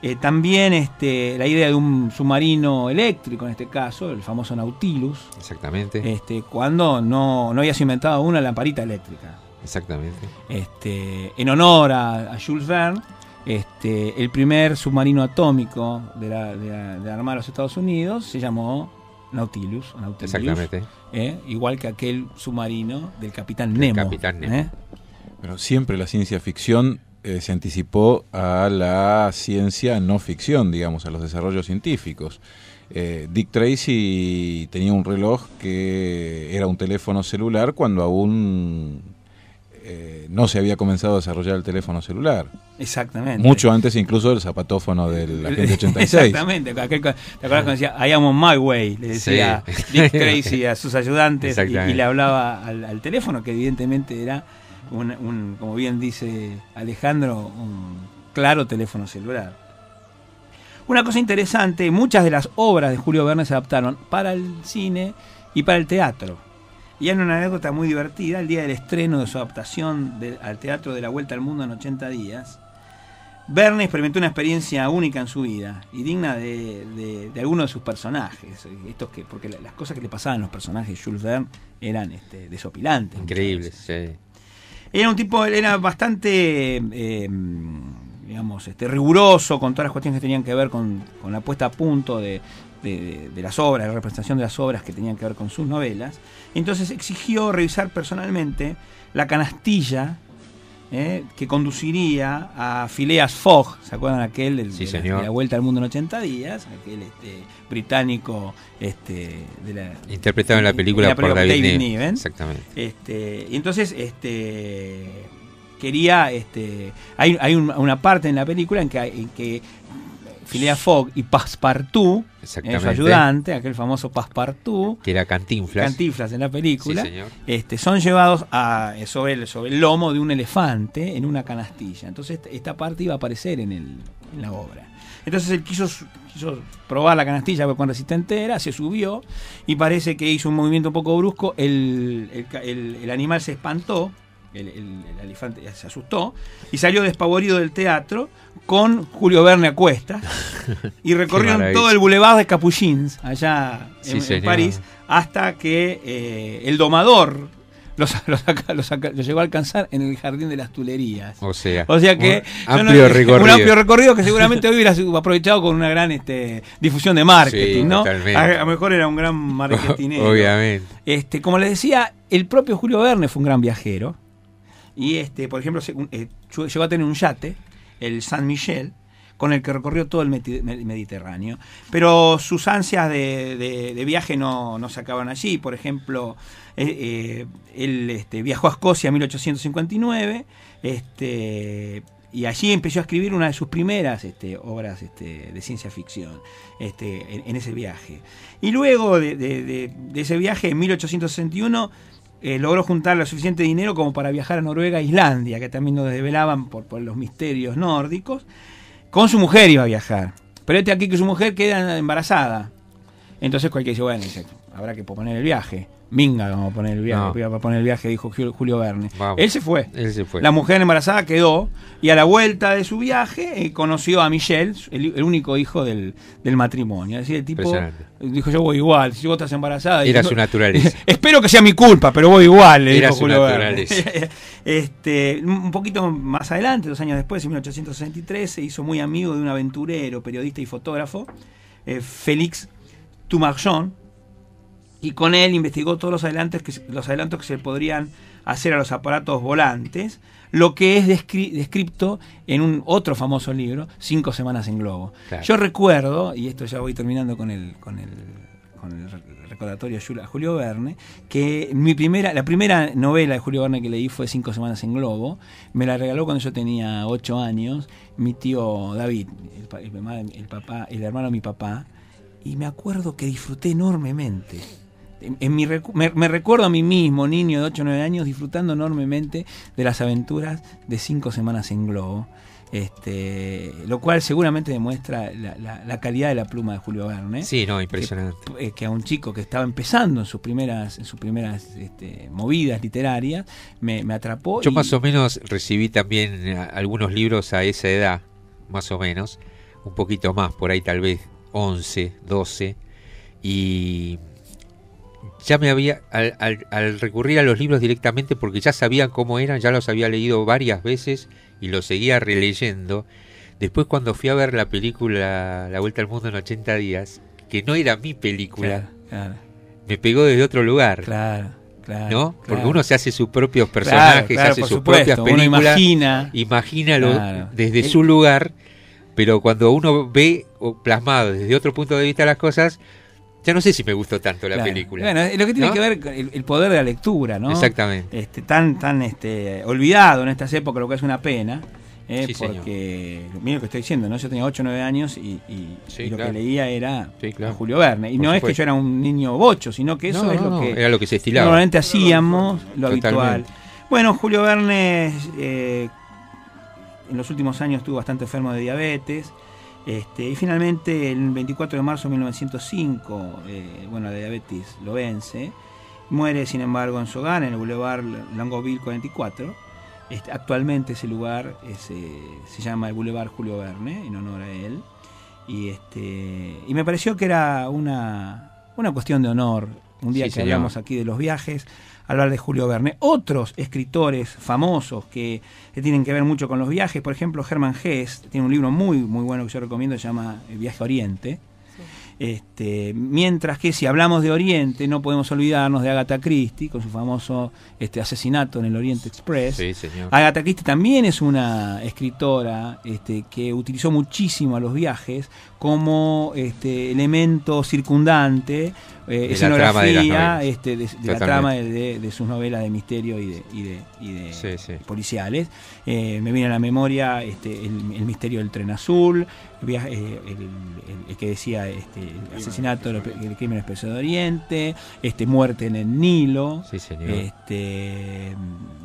Eh, también este, la idea de un submarino eléctrico, en este caso, el famoso Nautilus, Exactamente. este, cuando no, no había sido inventada una lamparita eléctrica. Exactamente. Este, en honor a, a Jules Verne, este, el primer submarino atómico de la, de la- de la Armada de los Estados Unidos se llamó Nautilus. Nautilus Exactamente. ¿eh? igual que aquel submarino del Capitán Nemo. Capitán Nemo. ¿eh? Pero siempre la ciencia ficción eh, se anticipó a la ciencia no ficción, digamos, a los desarrollos científicos. Eh, Dick Tracy tenía un reloj que era un teléfono celular cuando aún eh, no se había comenzado a desarrollar el teléfono celular. Exactamente. Mucho antes incluso del zapatófono del Agente 86. Exactamente. Aquel, ¿Te acuerdas cuando decía I am on my way? Le decía Sí. Dick Tracy a sus ayudantes y le hablaba al, al teléfono, que evidentemente era, un, un, como bien dice Alejandro, un claro teléfono celular. Una cosa interesante, muchas de las obras de Julio Verne se adaptaron para el cine y para el teatro. Y hay una anécdota muy divertida, el día del estreno de su adaptación de- al teatro de la Vuelta al Mundo en 80 días, Verne experimentó una experiencia única en su vida y digna de, de, de alguno de sus personajes. Estos que, porque la- las cosas que le pasaban a los personajes de Jules Verne eran este, desopilantes. muchas Increíble. veces. sí. Era un tipo, él era bastante, eh, digamos, este, riguroso con todas las cuestiones que tenían que ver con, con la puesta a punto de, de- de las obras, la representación de las obras que tenían que ver con sus novelas. Entonces exigió revisar personalmente la canastilla eh, que conduciría a Phileas Fogg, ¿se acuerdan aquel del, Sí, de, la, de la Vuelta al Mundo en 80 días? Aquel este, británico este, de la, Interpretado en la película, en la por David, David Niven. Exactamente. Este, y entonces, este, quería, este, hay, hay un- una parte en la película en que, hay- en que Phileas Fogg y Passepartout, eh, su ayudante, aquel famoso Passepartout, Que era Cantinflas. cantiflas en la película, Sí, este, son llevados a, eh, sobre, el, sobre el lomo de un elefante en una canastilla. Entonces esta, parte iba a aparecer en, el, en la obra. Entonces él quiso, probar la canastilla cuán resistente era, se subió y parece que hizo un movimiento un poco brusco, el animal se espantó, el, el- el elefante se asustó y salió despavorido del teatro con Julio Verne a cuestas y recorrieron todo el boulevard de Capuchins allá Sí, en. París hasta que eh, el domador los, los los llegó a alcanzar en el jardín de las Tulerías. O sea, O sea que un no- amplio recorrido. un amplio recorrido que seguramente hoy hubiera aprovechado con una gran este, difusión de marketing, Sí, ¿no? totalmente. A, lo mejor era un gran marketingero. Obviamente. Este, como les decía, el propio Julio Verne fue un gran viajero. Y este, por ejemplo, eh, llegó a tener un yate, el San Michel, con el que recorrió todo el Mediterráneo. Pero sus ansias de, de- viaje no, no se acaban allí. Por ejemplo, eh, eh, él este, viajó a Escocia en 1859. Este, y allí empezó a escribir una de sus primeras este, obras este, de ciencia ficción en, en ese viaje. Y luego de- de ese viaje, en 1861, eh, logró juntar lo suficiente dinero como para viajar a Noruega e Islandia, que también nos desvelaban por, los misterios nórdicos. Con su mujer iba a viajar. Pero este aquí que su mujer queda embarazada. Entonces cualquiera dice, bueno, dice, habrá que poner el viaje. Minga, vamos a poner el viaje. No. Iba a poner el viaje, dijo Julio- Verne. Vamos. Él se fue. Él se fue. La mujer embarazada quedó y a la vuelta de su viaje eh, conoció a Michelle, el, el único hijo del, del matrimonio. Es decir, el tipo dijo, yo voy igual, si vos estás embarazada... Era dijo, su naturaleza. Espero que sea mi culpa, pero voy igual, le Era dijo su Julio Verne. naturaleza. este, un poquito más adelante, dos años después, en 1863, se hizo muy amigo de un aventurero, periodista y fotógrafo, eh, Félix Tumarjon, y con él investigó todos los adelantos que, los adelantos que se podrían hacer a los aparatos volantes, lo que es descri- descrito en un otro famoso libro, Cinco Semanas en Globo. Claro. Yo recuerdo, y esto ya voy terminando con el, con el, con el re- recordatorio a Jul- a Julio Verne, que mi primera, la primera novela de Julio Verne que leí fue Cinco Semanas en Globo. Me la regaló cuando yo tenía ocho años, mi tío David, el, pa- el el papá, el hermano de mi papá, y me acuerdo que disfruté enormemente. En, en mi recu- me, me recuerdo a mí mismo, niño de 8 o 9 años, disfrutando enormemente de las aventuras de cinco semanas en globo. Este, lo cual seguramente demuestra la, la- la calidad de la pluma de Julio Verne. Sí, no, impresionante. Que, eh, que a un chico que estaba empezando en sus primeras, en sus primeras este, movidas literarias, me, me atrapó. Yo y- más o menos recibí también eh, algunos libros a esa edad, más o menos, un poquito más, por ahí tal vez 11, 12, y ya me había, al, al- al recurrir a los libros directamente, porque ya sabía cómo eran, ya los había leído varias veces y los seguía releyendo, después cuando fui a ver la película La Vuelta al Mundo en 80 días, que no era mi película, Claro, me pegó desde otro lugar. claro, claro. ¿No? Porque claro. uno se hace sus propios personajes, claro, hace sus supuesto, propias uno películas, imagina. imagínalo desde su lugar, pero cuando uno ve plasmado desde otro punto de vista las cosas, ya no sé si me gustó tanto la Claro. película. Bueno, lo que tiene ¿No? que ver con el, el poder de la lectura, ¿no? Exactamente. Este, tan, tan este, olvidado en estas épocas, lo que es una pena. ¿eh? Sí, señor. porque, mira lo que estoy diciendo, ¿no? Yo tenía 8 o 9 años y, y- Sí, y lo claro. que leía era Sí, claro. Julio Verne. Y Por no es que yo era un niño bocho, sino que eso No, es no, lo que era lo que se estilaba. normalmente hacíamos, lo habitual. Bueno, Julio Verne eh, en los últimos años estuvo bastante enfermo de diabetes. Este, y finalmente, el 24 de marzo de 1905, eh, bueno, la diabetes lo vence. Muere, sin embargo, en su hogar, en el Boulevard Longoville 44. Este, actualmente ese lugar es, eh, se llama el Boulevard Julio Verne, en honor a él. Y, este, y me pareció que era una, una cuestión de honor. Un día Sí, que señor. hablamos aquí de los viajes, hablar de Julio Verne. Otros escritores famosos que, que tienen que ver mucho con los viajes, por ejemplo, Hermann Hesse, tiene un libro muy, muy bueno que yo recomiendo, se llama El viaje a Oriente. Este, mientras que si hablamos de Oriente, no podemos olvidarnos de Agatha Christie con su famoso este, asesinato en el Oriente Express. Sí, señor. Agatha Christie también es una escritora este, que utilizó muchísimo a los viajes como este, elemento circundante, eh, De la trama de las escenografía novelas. este, de, de la trama de, de- de sus novelas de misterio y de, y de, y de Sí, sí. policiales. Eh, me viene a la memoria este, el, el misterio del tren azul, el, eh, el- el- el que decía este, el asesinato, el, el crimen expreso de Oriente, este, muerte en el Nilo. Sí, señor. Este,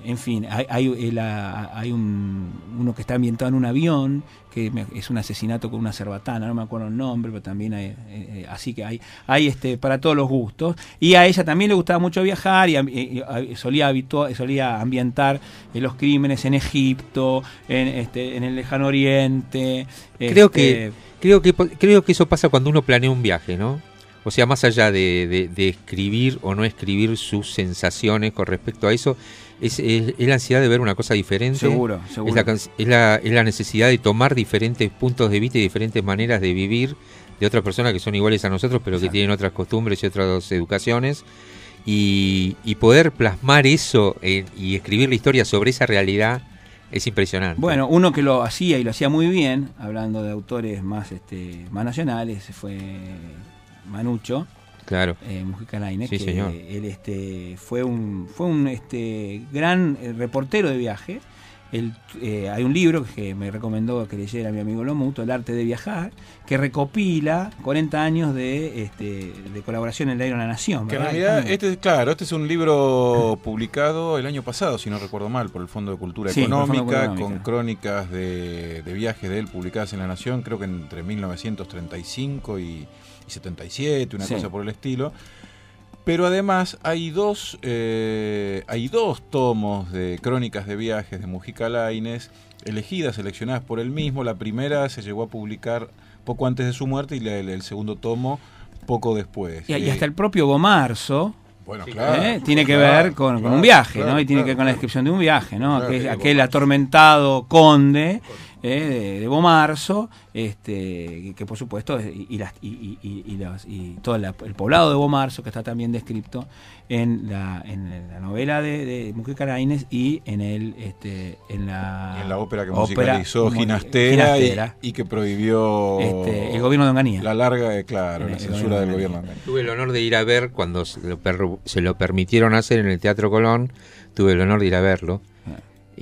en fin, hay, hay, el, ah, hay un, uno que está ambientado en un avión, que es un asesinato con una cerbatana, no me acuerdo el nombre, pero también hay, eh, eh, así que hay, hay este, para todos los gustos. Y a ella también le gustaba mucho viajar y, y- y solía, habitua- solía ambientar eh, los crímenes en Egipto, en, este, en el lejano oriente. Creo este, que creo que creo que eso pasa cuando uno planea un viaje, ¿no? O sea, más allá de, de- de escribir o no escribir sus sensaciones con respecto a eso, es, es- es la ansiedad de ver una cosa diferente. Seguro, Es seguro. la, cans- es, la, es la necesidad de tomar diferentes puntos de vista y diferentes maneras de vivir de otras personas que son iguales a nosotros, pero que tienen otras costumbres y otras educaciones. Y, y poder plasmar eso en- y escribir la historia sobre esa realidad es impresionante. Bueno, uno que lo hacía y lo hacía muy bien, hablando de autores más este más nacionales, fue Manucho, claro. eh, Mujica Lainez, Sí, que señor. él este fue un fue un este gran eh, reportero de viaje. Él, eh, hay un libro que me recomendó que leyera mi amigo Lomuto, El arte de viajar, que recopila 40 años de, este, de colaboración en el diario La Nación. Que en realidad, este, claro, este es un libro publicado el año pasado, si no recuerdo mal, por el Fondo de Cultura Sí, el de Económica, con crónicas de, de viajes de él publicadas en La Nación, creo que entre 1935 y, y 77, una Sí. cosa por el estilo. Pero además hay dos, eh, hay dos tomos de crónicas de viajes de Mujica Lainez, elegidas, seleccionadas por él mismo. La primera se llegó a publicar poco antes de su muerte y la- el, el segundo tomo poco después. y, y Eh, hasta el propio bueno, claro, ¿eh? tiene que claro, ver con, un viaje, ¿no? Y tiene que ver con la descripción de un viaje, ¿no? Aquel, atormentado conde eh, de, de Bomarzo, este, que por supuesto, y, y las- y- y- y- y las- y todo la- el poblado de Bomarzo, que está también descrito en la, en la novela de, de Mujica Lainez y en el este, en la, En la ópera que ópera musicalizó mu- Ginastera, y- Ginastera. Y, que prohibió Este, el gobierno de Onganía. La larga, eh, claro, El- la el censura del gobierno Tuve el honor de ir a ver cuando se lo, per- se lo permitieron hacer en el Teatro Colón. Tuve el honor de ir a verlo.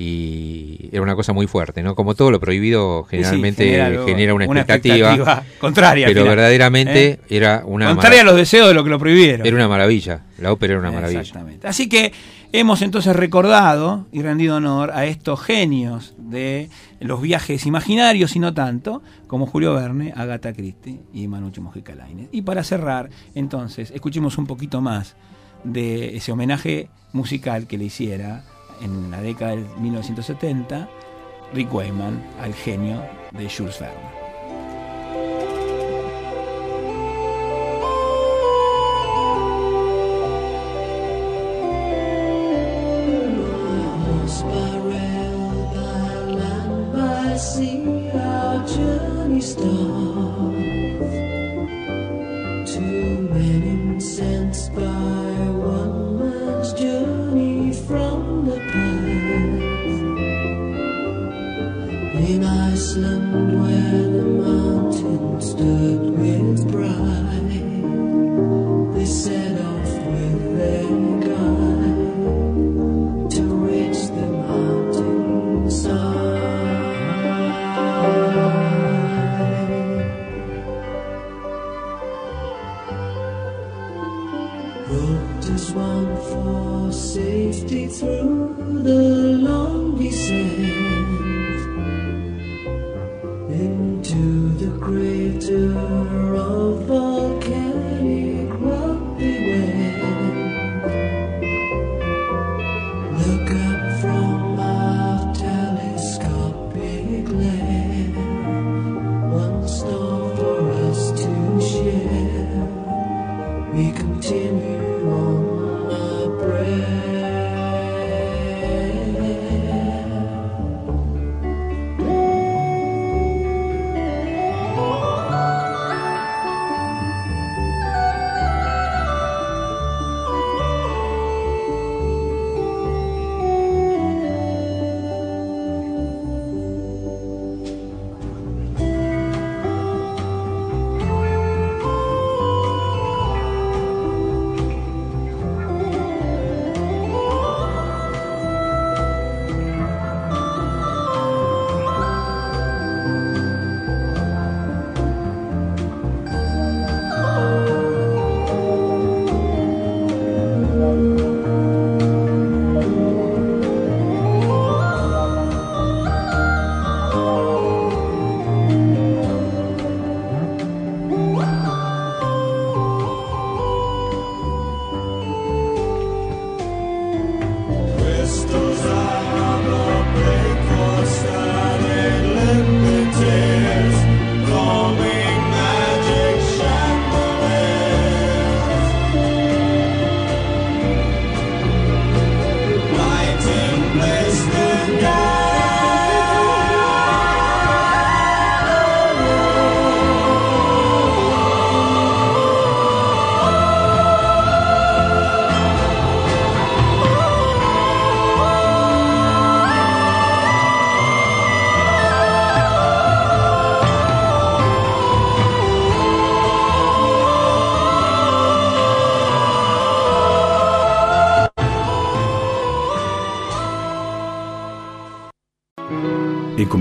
Y era una cosa muy fuerte, ¿no? Como todo lo prohibido sí, generalmente genera una, expectativa, contraria. pero final. verdaderamente ¿Eh? era una Contraria a los deseos de lo que lo prohibieron. era una maravilla. La ópera era una maravilla. Exactamente. Así que hemos entonces recordado y rendido honor a estos genios de los viajes imaginarios y no tanto, como Julio Verne, Agatha Christie y Manucci Mojica Lainez. Y para cerrar, entonces, escuchemos un poquito más de ese homenaje musical que le hiciera en la década del 1970 Rick Wayman al genio de Jules Verne. Muslim world.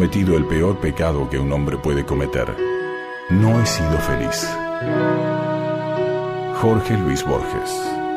Cometido el peor pecado que un hombre puede cometer. No he sido feliz. Jorge Luis Borges.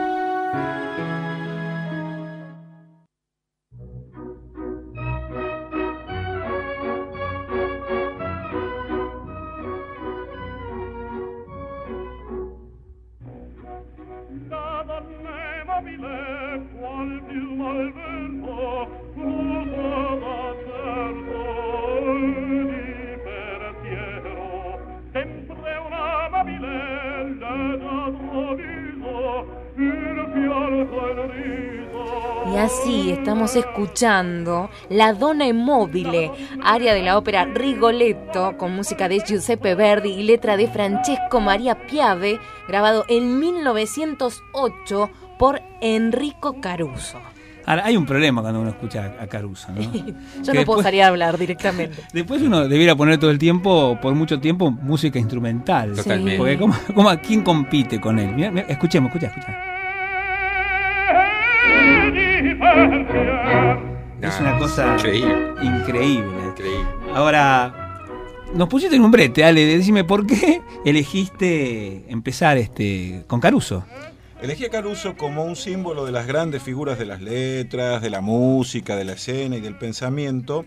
Estamos escuchando La Donna Immobile, área de la ópera Rigoletto, con música de Giuseppe Verdi y letra de Francesco Maria Piave, grabado en 1908 por Enrico Caruso. Ahora, hay un problema cuando uno escucha a Caruso, ¿no? Yo Que no después- puedo salir a hablar directamente. Después uno debiera poner todo el tiempo, por mucho tiempo, música instrumental. Totalmente. Porque ¿cómo, cómo- quién compite con él? Mirá, mirá, escuchemos, escucha, escucha. Es una cosa Increíble. increíble. Increíble. Ahora, nos pusiste en un brete, Ale, decime por qué elegiste empezar este con Caruso. Elegí a Caruso como un símbolo de las grandes figuras de las letras, de la música, de la escena y del pensamiento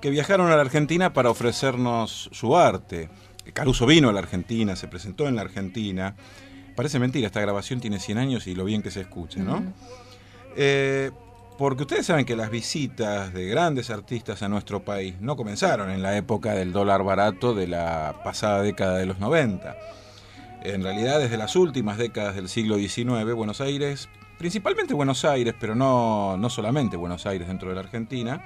que viajaron a la Argentina para ofrecernos su arte. Caruso vino a la Argentina, se presentó en la Argentina. Parece mentira, esta grabación tiene 100 años y lo bien que se escucha, ¿no? Eh, porque ustedes saben que las visitas de grandes artistas a nuestro país no comenzaron en la época del dólar barato de la pasada década de los 90. En realidad, desde las últimas décadas del siglo XIX, Buenos Aires, principalmente Buenos Aires, pero no, no solamente Buenos Aires dentro de la Argentina,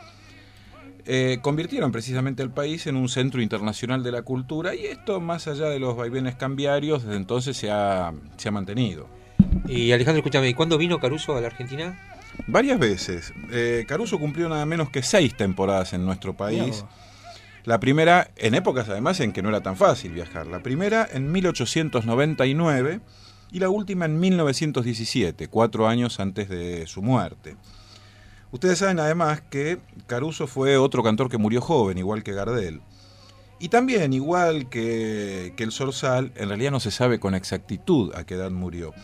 eh, convirtieron precisamente al país en un centro internacional de la cultura y esto, más allá de los vaivenes cambiarios, desde entonces se ha, se ha mantenido. Y Alejandro, escúchame, ¿cuándo vino Caruso a la Argentina? Varias veces. Eh, Caruso cumplió nada menos que seis temporadas en nuestro país. La primera, en épocas además en que no era tan fácil viajar. La primera en 1899 y la última en 1917, cuatro años antes de su muerte. Ustedes saben además que Caruso fue otro cantor que murió joven, igual que Gardel. Y también, igual que, que el Zorzal, en realidad no se sabe con exactitud a qué edad murió.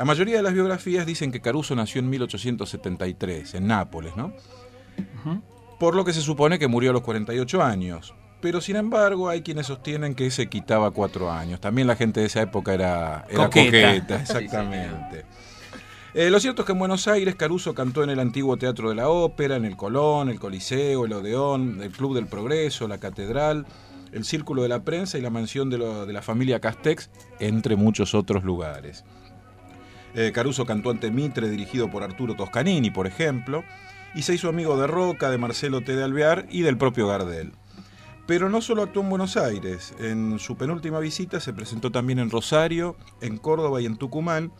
La mayoría de las biografías dicen que Caruso nació en 1873, en Nápoles, ¿no? Por lo que se supone que murió a los 48 años. Pero sin embargo, hay quienes sostienen que se quitaba cuatro años. También la gente de esa época era, era Coqueta. coqueta, exactamente. Eh, lo cierto es que en Buenos Aires Caruso cantó en el antiguo Teatro de la Ópera, en el Colón, el Coliseo, el Odeón, el Club del Progreso, la Catedral, el Círculo de la Prensa y la mansión de, lo- de la familia Castex, entre muchos otros lugares. Eh, Caruso cantó ante Mitre, dirigido por Arturo Toscanini, por ejemplo, y se hizo amigo de Roca, de Marcelo T. de Alvear y del propio Gardel. Pero no solo actuó en Buenos Aires, en su penúltima visita se presentó también en Rosario, en Córdoba y en Tucumán,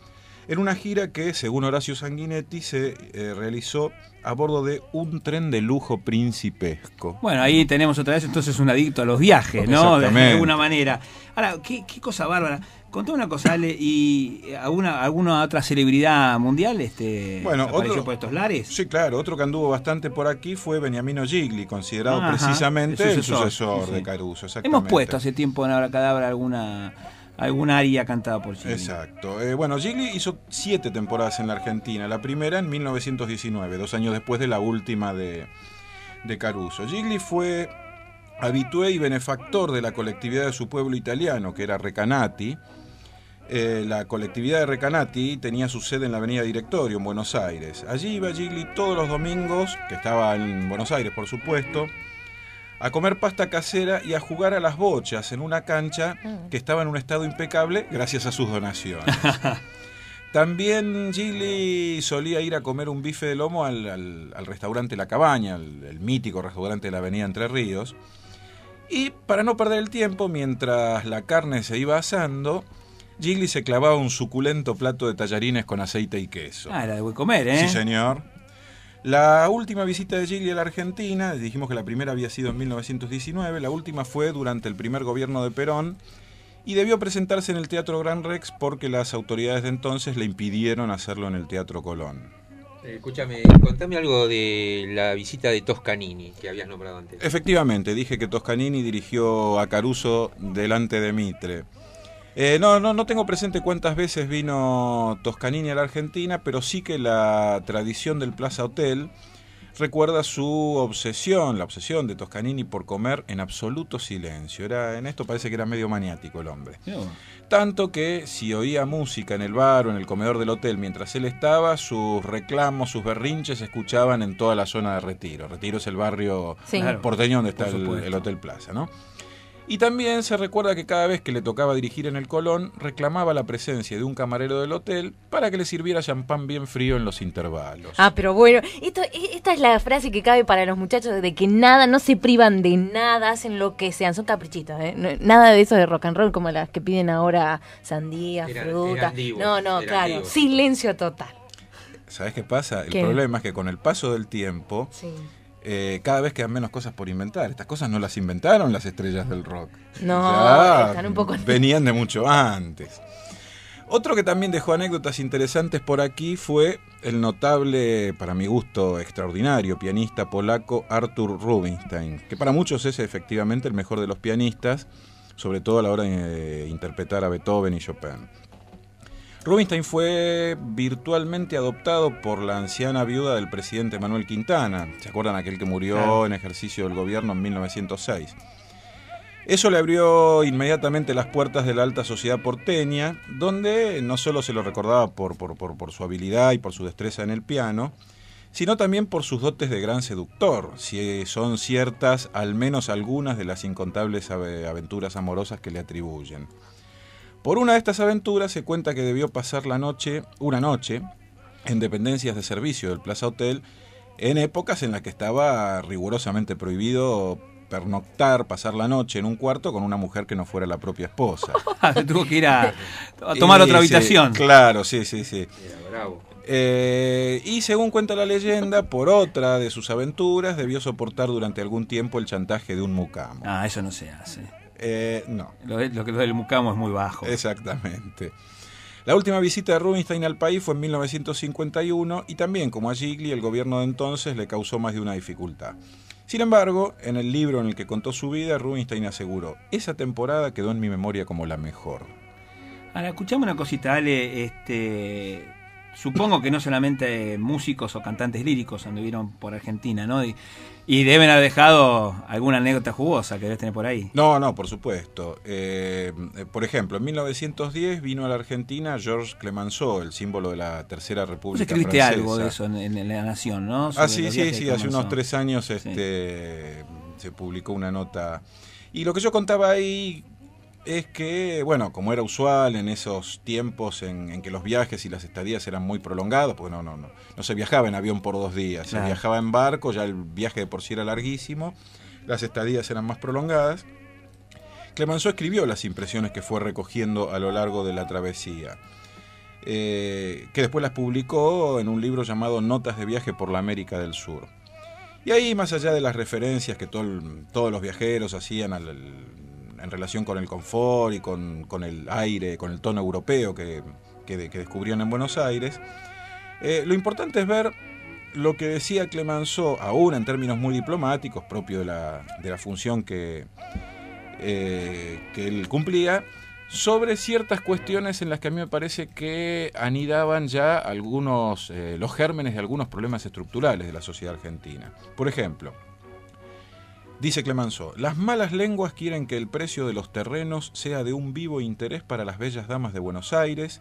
en una gira que, según Horacio Sanguinetti, se eh, realizó a bordo de un tren de lujo principesco. Bueno, ahí tenemos otra vez entonces un adicto a los viajes, ¿no? De alguna manera. Ahora, qué, qué cosa bárbara. Contame una cosa, Ale, ¿y alguna, alguna otra celebridad mundial este, Bueno, apareció otro- por estos lares? Sí, claro, otro que anduvo bastante por aquí fue Beniamino Gigli, considerado Ajá, precisamente el el sucesor, sí, de. Caruso. Hemos puesto hace tiempo en Abracadabra alguna, alguna aria cantada por Gigli. Exacto. Eh, bueno, Gigli hizo siete temporadas en la Argentina. La primera en 1919, dos años después de la última de, de Caruso. Gigli fue habitué y benefactor de la colectividad de su pueblo italiano, que era Recanati. Eh, la colectividad de Recanati tenía su sede en la avenida Directorio, en Buenos Aires. Allí iba Gigli todos los domingos, que estaba en Buenos Aires, por supuesto, a comer pasta casera y a jugar a las bochas en una cancha que estaba en un estado impecable gracias a sus donaciones. También Gigli solía ir a comer un bife de lomo al, al- al restaurante La Cabaña, el, el mítico restaurante de la avenida Entre Ríos. Y para no perder el tiempo, mientras la carne se iba asando, Gigli se clavaba un suculento plato de tallarines con aceite y queso. Ah, era de buen comer, ¿eh? Sí, señor. La última visita de Gigli a la Argentina, dijimos que la primera había sido en 1919, la última fue durante el primer gobierno de Perón y debió presentarse en el Teatro Gran Rex porque las autoridades de entonces le impidieron hacerlo en el Teatro Colón. Eh, escúchame, contame algo de la visita de Toscanini que habías nombrado antes. Efectivamente, dije que Toscanini dirigió a Caruso delante de Mitre. Eh, no, no, no tengo presente cuántas veces vino Toscanini a la Argentina, pero sí que la tradición del Plaza Hotel recuerda su obsesión, la obsesión de Toscanini por comer en absoluto silencio. Era, en esto parece que era medio maniático el hombre. Tanto que si oía música en el bar o en el comedor del hotel mientras él estaba, sus reclamos, sus berrinches se escuchaban en toda la zona de Retiro. Retiro es el barrio Sí. Claro. porteño donde está el, el Hotel Plaza, ¿no? Y también se recuerda que cada vez que le tocaba dirigir en el Colón, reclamaba la presencia de un camarero del hotel para que le sirviera champán bien frío en los intervalos. Ah, pero bueno, esto, e- esta es la frase que cabe para los muchachos de que nada, no se privan de nada, hacen lo que sean, son caprichitos, ¿eh? No- nada de eso de rock and roll como las que piden ahora sandías, Eran- fruta. no, no, eran claro, divos. silencio total. ¿Sabes qué pasa? El ¿Qué? problema es que con el paso del tiempo, Sí. Eh, cada vez quedan menos cosas por inventar. Estas cosas no las inventaron las estrellas del rock. No, Ya están un poco... venían de mucho antes. Otro que también dejó anécdotas interesantes por aquí fue el notable, para mi gusto, extraordinario pianista polaco Artur Rubinstein, que para muchos es efectivamente el mejor de los pianistas, sobre todo a la hora de interpretar a Beethoven y Chopin. Rubinstein fue virtualmente adoptado por la anciana viuda del presidente Manuel Quintana. ¿Se acuerdan aquel que murió en ejercicio del gobierno en 1906? Eso le abrió inmediatamente las puertas de la alta sociedad porteña, donde no solo se lo recordaba por, por, por- por su habilidad y por su destreza en el piano, sino también por sus dotes de gran seductor, si son ciertas al menos algunas de las incontables ave- aventuras amorosas que le atribuyen. Por una de estas aventuras se cuenta que debió pasar la noche, una noche, en dependencias de servicio del Plaza Hotel, en épocas en las que estaba rigurosamente prohibido pernoctar, pasar la noche en un cuarto con una mujer que no fuera la propia esposa. Se tuvo que ir a, a tomar Y otra sí, habitación. claro, sí, sí, sí. Era bravo. Eh, y según cuenta la leyenda, por otra de sus aventuras, debió soportar durante algún tiempo el chantaje de un mucamo. Ah, eso no se hace. Eh, no, Lo, de- lo que lo del mucamo es muy bajo. exactamente. La última visita de Rubinstein al país fue en 1951 y también, como a Gigli, el gobierno de entonces le causó más de una dificultad. Sin embargo, en el libro en el que contó su vida, Rubinstein aseguró, esa temporada quedó en mi memoria como la mejor. Ahora, escuchame una cosita, Ale. Este, supongo que no solamente músicos o cantantes líricos anduvieron por Argentina, ¿no? Y, y deben haber dejado alguna anécdota jugosa que debes tener por ahí. No, no, por supuesto. Eh, eh, por ejemplo, en 1910 vino a la Argentina Georges Clemenceau, el símbolo de la Tercera Vos República escribiste Francesa. algo de eso en, en La Nación, ¿no? Sobre Ah, sí, sí, sí, hace unos tres años este, se publicó una nota. Y lo que yo contaba ahí es que, bueno, como era usual en esos tiempos en, en que los viajes y las estadías eran muy prolongados, porque no, no, no, no se viajaba en avión por dos días, Claro. se viajaba en barco, ya el viaje de por sí era larguísimo, las estadías eran más prolongadas. Clemenceau escribió las impresiones que fue recogiendo a lo largo de la travesía, eh, que después las publicó en un libro llamado Notas de viaje por la América del Sur. Y ahí, más allá de las referencias que todo todos los viajeros hacían al- en relación con el confort y con, con el aire, con el tono europeo que, que que descubrían en Buenos Aires, eh, lo importante es ver lo que decía Clemenceau, aún en términos muy diplomáticos, propio de la, de la función que, eh, que él cumplía, sobre ciertas cuestiones en las que a mí me parece que anidaban ya algunos, eh, los gérmenes de algunos problemas estructurales de la sociedad argentina. Por ejemplo, dice Clemenceau, las malas lenguas quieren que el precio de los terrenos sea de un vivo interés para las bellas damas de Buenos Aires,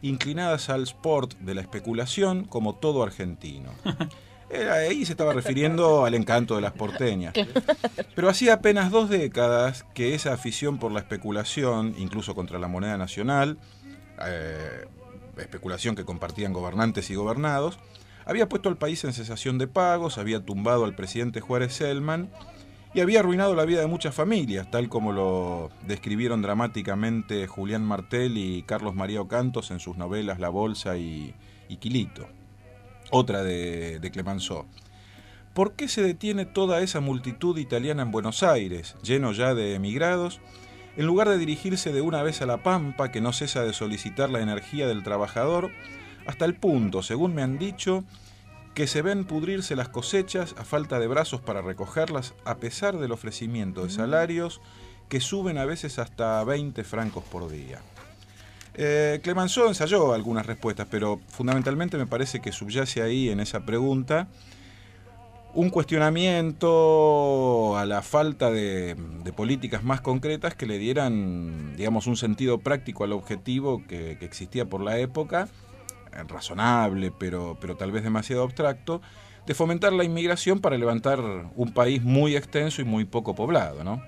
inclinadas al sport de la especulación como todo argentino. Eh, Ahí se estaba refiriendo al encanto de las porteñas. Pero hacía apenas dos décadas que esa afición por la especulación, incluso contra la moneda nacional, eh, especulación que compartían gobernantes y gobernados, había puesto al país en cesación de pagos, había tumbado al presidente Juárez Selman y había arruinado la vida de muchas familias, tal como lo describieron dramáticamente Julián Martel y Carlos María Ocantos en sus novelas La Bolsa y, Quilito. Otra de, de Clemenceau. ¿Por qué se detiene toda esa multitud italiana en Buenos Aires, lleno ya de emigrados, en lugar de dirigirse de una vez a la Pampa, que no cesa de solicitar la energía del trabajador, hasta el punto, según me han dicho, que se ven pudrirse las cosechas a falta de brazos para recogerlas, a pesar del ofrecimiento de salarios que suben a veces hasta 20 francos por día? Eh, Clemenceau ensayó algunas respuestas, pero fundamentalmente me parece que subyace ahí en esa pregunta un cuestionamiento a la falta de, de políticas más concretas que le dieran, digamos, un sentido práctico al objetivo que, que existía por la época, razonable, pero, pero tal vez demasiado abstracto, de fomentar la inmigración para levantar un país muy extenso y muy poco poblado, ¿no?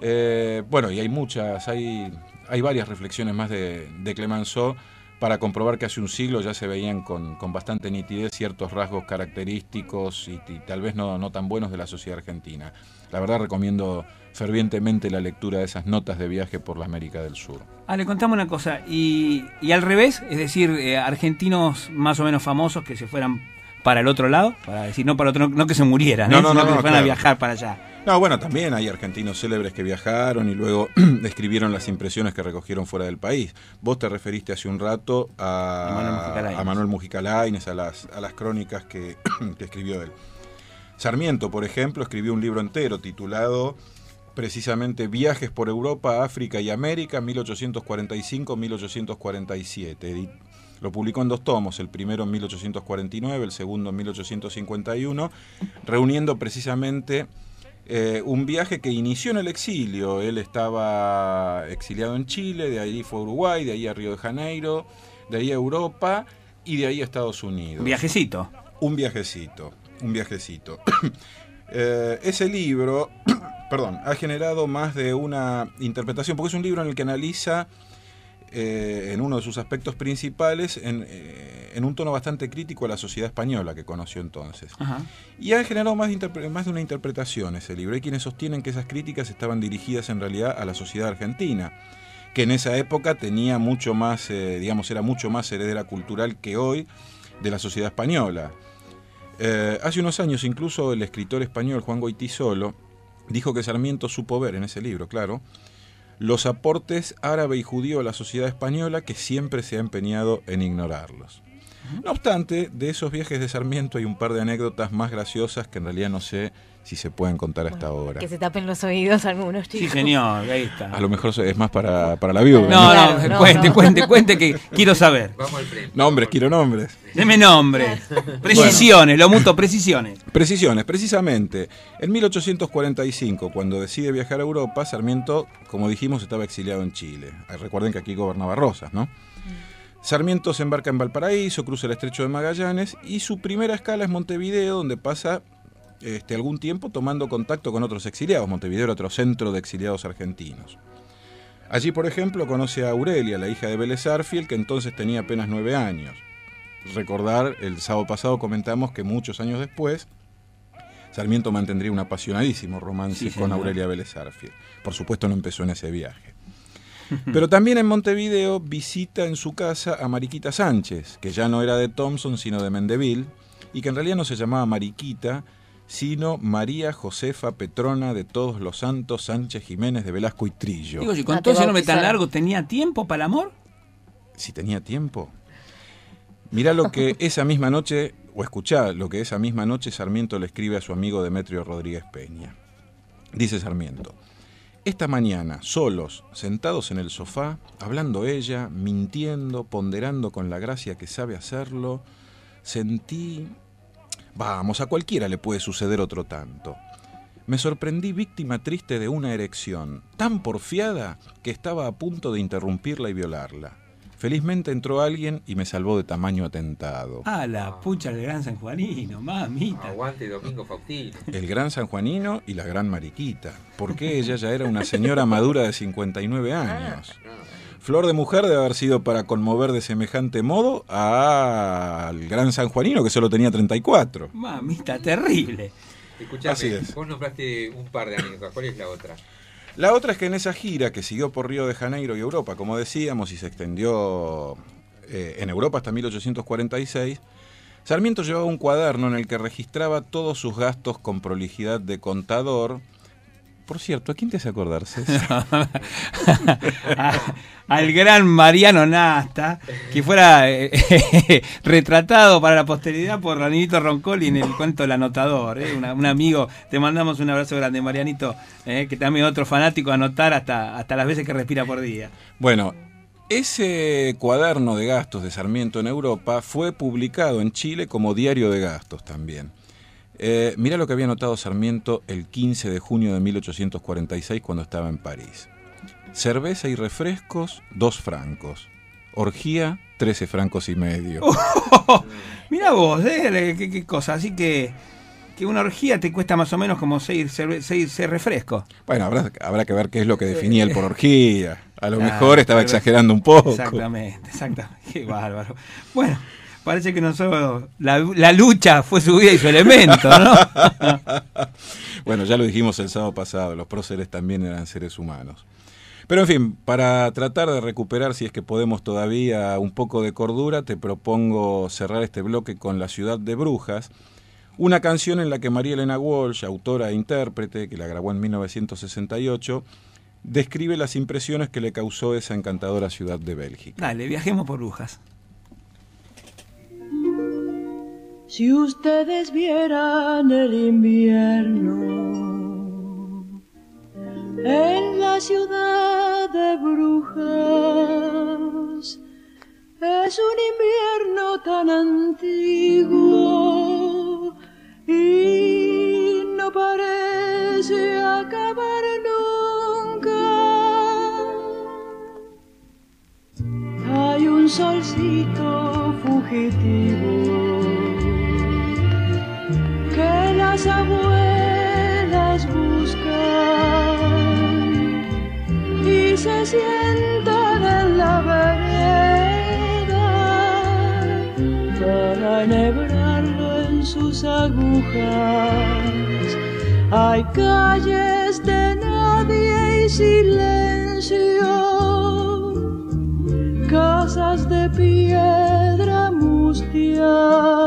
Eh, bueno, y hay muchas, hay, hay varias reflexiones más de, de Clemenceau para comprobar que hace un siglo ya se veían con, con bastante nitidez ciertos rasgos característicos y, y tal vez no, no tan buenos de la sociedad argentina. La verdad recomiendo fervientemente la lectura de esas notas de viaje por la América del Sur. Ah, le contamos una cosa. Y, y al revés, es decir, eh, argentinos más o menos famosos que se fueran para el otro lado, para decir, no para otro, no, no que se murieran, No, ¿eh? no, sino no, que no, se fueran a viajar para allá. No, bueno, también hay argentinos célebres que viajaron y luego escribieron las impresiones que recogieron fuera del país. Vos te referiste hace un rato A Manuel Mujica a, Lainez. a Manuel Mujica Lainez, a las, a las crónicas que, que escribió él. Sarmiento, por ejemplo, escribió un libro entero titulado precisamente Viajes por Europa, África y América, 1845-1847. Edi- Lo publicó en dos tomos, el primero en 1849, el segundo en 1851, reuniendo precisamente eh, un viaje que inició en el exilio. Él estaba exiliado en Chile, de ahí fue a Uruguay, de ahí a Río de Janeiro, de ahí a Europa y de ahí a Estados Unidos. Un viajecito. Un viajecito, un viajecito. Eh, ese libro, perdón, ha generado más de una interpretación, porque es un libro en el que analiza eh, en uno de sus aspectos principales, en, eh, en un tono bastante crítico a la sociedad española que conoció entonces. Ajá. Y ha generado más de, más de una interpretación ese libro. Hay quienes sostienen que esas críticas estaban dirigidas en realidad a la sociedad argentina, que en esa época tenía mucho más, eh, digamos, era mucho más heredera cultural que hoy de la sociedad española. Eh, hace unos años incluso el escritor español Juan Goitisolo dijo que Sarmiento supo ver en ese libro, claro, los aportes árabe y judío a la sociedad española que siempre se ha empeñado en ignorarlos. No obstante, de esos viajes de Sarmiento hay un par de anécdotas más graciosas que en realidad no sé si se pueden contar hasta ahora. Que se tapen los oídos algunos Sí, chicos. señor, ahí está. A lo mejor es más para, para la viuda. No, Claro, no, no, cuente, no. cuente, cuente que quiero saber. Vamos al frente. Nombres, quiero nombres. Deme nombres. Precisiones, lo muto, precisiones. Precisiones, precisamente. En 1845, cuando decide viajar a Europa, Sarmiento, como dijimos, estaba exiliado en Chile. Eh, Recuerden que aquí gobernaba Rosas, ¿no? Sarmiento se embarca en Valparaíso, cruza el estrecho de Magallanes y su primera escala es Montevideo, donde pasa este, algún tiempo tomando contacto con otros exiliados. Montevideo era otro centro de exiliados argentinos. Allí, por ejemplo, conoce a Aurelia, la hija de Vélez Arfiel, que entonces tenía apenas nueve años. Recordar, el sábado pasado comentamos que muchos años después, Sarmiento mantendría un apasionadísimo romance Sí, con. Aurelia Vélez Arfiel. Por supuesto, no empezó en ese viaje. Pero también en Montevideo visita en su casa a Mariquita Sánchez, que ya no era de Thompson, sino de Mendeville, y que en realidad no se llamaba Mariquita, sino María Josefa Petrona de Todos los Santos Sánchez Jiménez de Velasco y Trillo. Digo, si con Ah, todo ese nombre tan largo, ¿tenía tiempo para el amor? si tenía tiempo. Mirá lo que esa misma noche, o escuchá lo que esa misma noche Sarmiento le escribe a su amigo Demetrio Rodríguez Peña. Dice Sarmiento, esta mañana, solos, sentados en el sofá, hablando ella, mintiendo, ponderando con la gracia que sabe hacerlo, sentí... Vamos, a cualquiera le puede suceder otro tanto. Me sorprendí víctima triste de una erección, tan porfiada que estaba a punto de interrumpirla y violarla. Felizmente entró alguien y me salvó de tamaño atentado. Ah, la pucha del gran San Juanino, mamita. Aguante Domingo Faustino. El gran sanjuanino y la gran mariquita, porque ella ya era una señora madura de 59 años. Flor de mujer debe haber sido para conmover de semejante modo al gran sanjuanino que solo tenía 34. Mamita, terrible. Escuchame, Así es. vos nombraste un par de anécdotas. ¿Cuál es la otra? La otra es que en esa gira que siguió por Río de Janeiro y Europa, como decíamos, y se extendió eh, en Europa hasta 1846, Sarmiento llevaba un cuaderno en el que registraba todos sus gastos con prolijidad de contador. Por cierto, ¿a quién te hace acordarse? Al gran Mariano Nasta, que fuera eh, retratado para la posteridad por Ranito Roncoli en el cuento El Anotador. eh, una- un amigo, te mandamos un abrazo grande, Marianito, eh, que también otro fanático a anotar hasta, hasta las veces que respira por día. Bueno, ese cuaderno de gastos de Sarmiento en Europa fue publicado en Chile como diario de gastos también. Eh, mirá lo que había anotado Sarmiento el 15 de junio de 1846 cuando estaba en París. Cerveza y refrescos, dos francos. Orgía, 13 francos y medio. Mira vos, eh, qué, qué cosa. Así que que una orgía te cuesta más o menos como seis, seis, seis refrescos. Bueno, habrá, habrá que ver qué es lo que definía el por orgía. A lo Claro, mejor estaba exagerando un poco. Exactamente, exactamente. Qué bárbaro. Bueno, parece que nosotros, la, la lucha fue su vida y su elemento, ¿no? Bueno, ya lo dijimos el sábado pasado, los próceres también eran seres humanos. Pero en fin, para tratar de recuperar, si es que podemos todavía, un poco de cordura, te propongo cerrar este bloque con La ciudad de brujas, una canción en la que María Elena Walsh, autora e intérprete, que la grabó en 1968, describe las impresiones que le causó esa encantadora ciudad de Bélgica. Dale, viajemos por brujas. Si ustedes vieran el invierno en la ciudad de brujas, es un invierno tan antiguo y no parece acabar nunca. Hay un solcito fugitivo las abuelas buscan y se sientan en la vereda para enhebrarlo en sus agujas. Hay calles de nadie y silencio casas de piedra mustia,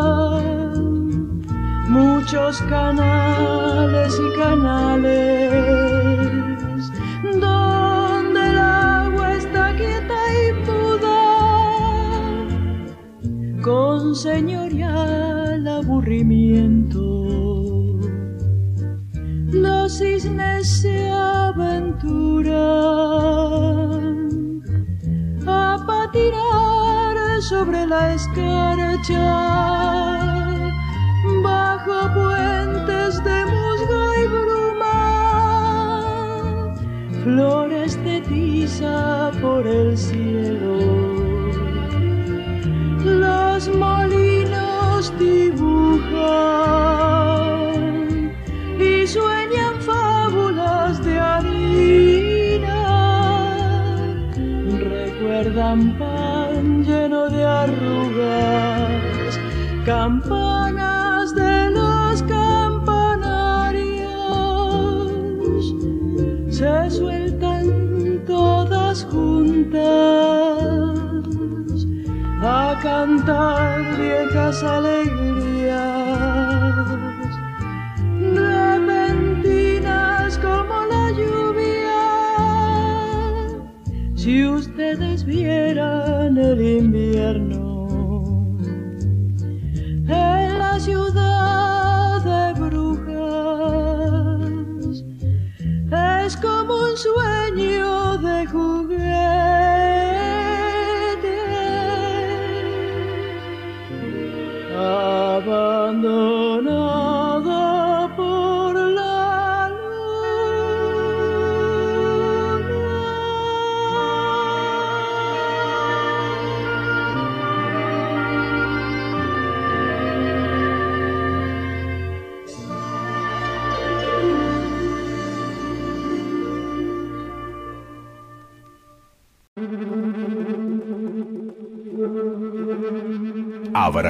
muchos canales y canales, donde el agua está quieta y muda, con señorial aburrimiento. Los cisnes se aventuran a patinar sobre la escarcha flores de tiza por el cielo. Los molinos dibujan y sueñan fábulas de harina. Recuerdan pan lleno de arrugas, campanas sale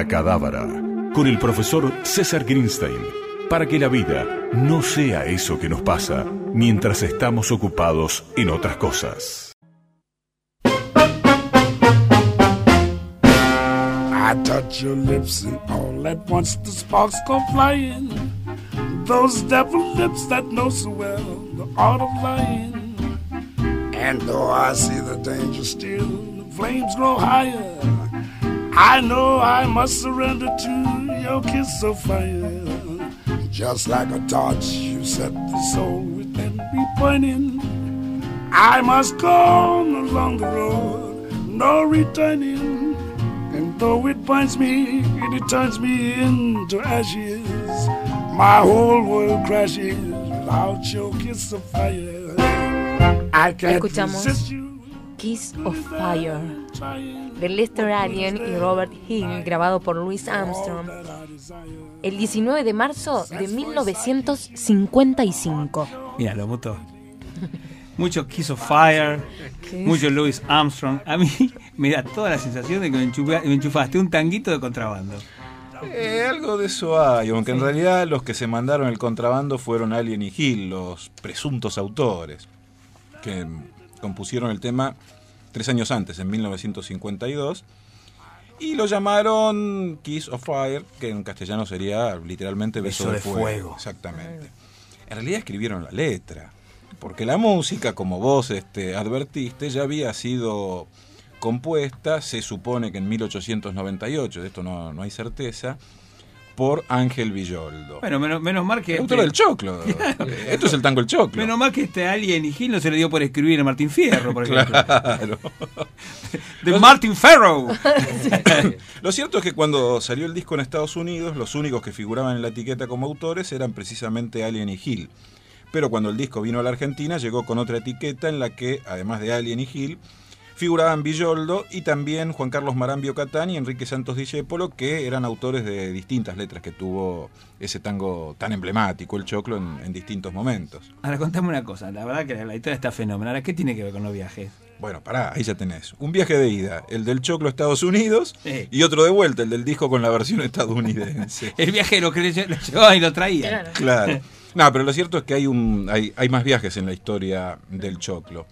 Abracadabra, con el profesor César Greenstein, para que la vida no sea eso que nos pasa mientras estamos ocupados en otras cosas. I touch your lips and all at once the sparks go flying. Those devil lips that know so well the art of lying. And though I see the danger still, the flames grow higher. I know I must surrender to your kiss of fire. Just like a torch, you set the soul within me burning. I must go on along the road, no returning. And though it binds me and it turns me into ashes, my whole world crashes without your kiss of fire. I can't Escuchamos resist you. Kiss of Fire de Lester Allen y Robert Hill, grabado por Louis Armstrong el 19 de marzo de 1955. Mira, lo muto. Mucho Kiss of Fire, mucho Louis Armstrong. A mí me da toda la sensación de que me, enchufa- me enchufaste un tanguito de contrabando. Eh, algo de eso hay, aunque en realidad los que se mandaron el contrabando fueron Alien y Hill, los presuntos autores, que compusieron el tema tres años antes, en 1952, y lo llamaron Kiss of Fire, que en castellano sería literalmente Beso, de, fuego. Exactamente. En realidad escribieron la letra, porque la música, como vos este, advertiste, ya había sido compuesta, se supone que en 1898, de esto no, no hay certeza, por Ángel Villoldo. Bueno, menos, menos mal que. El autor del choclo. Esto es el tango El Choclo. Menos mal que este Alien y Gil no se le dio por escribir a Martín Fierro, por ejemplo. Claro. De Martin Ferro. Lo cierto es que cuando salió el disco en Estados Unidos, los únicos que figuraban en la etiqueta como autores eran precisamente Alien y Hill. Pero cuando el disco vino a la Argentina, llegó con otra etiqueta en la que, además de Alien y Hill, figuraban Villoldo y también Juan Carlos Marambio Catán y Enrique Santos Discépolo, que eran autores de distintas letras que tuvo ese tango tan emblemático, el choclo, en, en distintos momentos. Ahora contame una cosa, la verdad que la historia está fenomenal. ¿Qué tiene que ver con los viajes? Bueno, pará, ahí ya tenés. Un viaje de ida, el del choclo a Estados Unidos, Sí. y otro de vuelta, el del disco con la versión estadounidense. El viajero que lo lle- lo llevaba y lo traía. Claro. No, pero lo cierto es que hay, un, hay, hay más viajes en la historia del Choclo.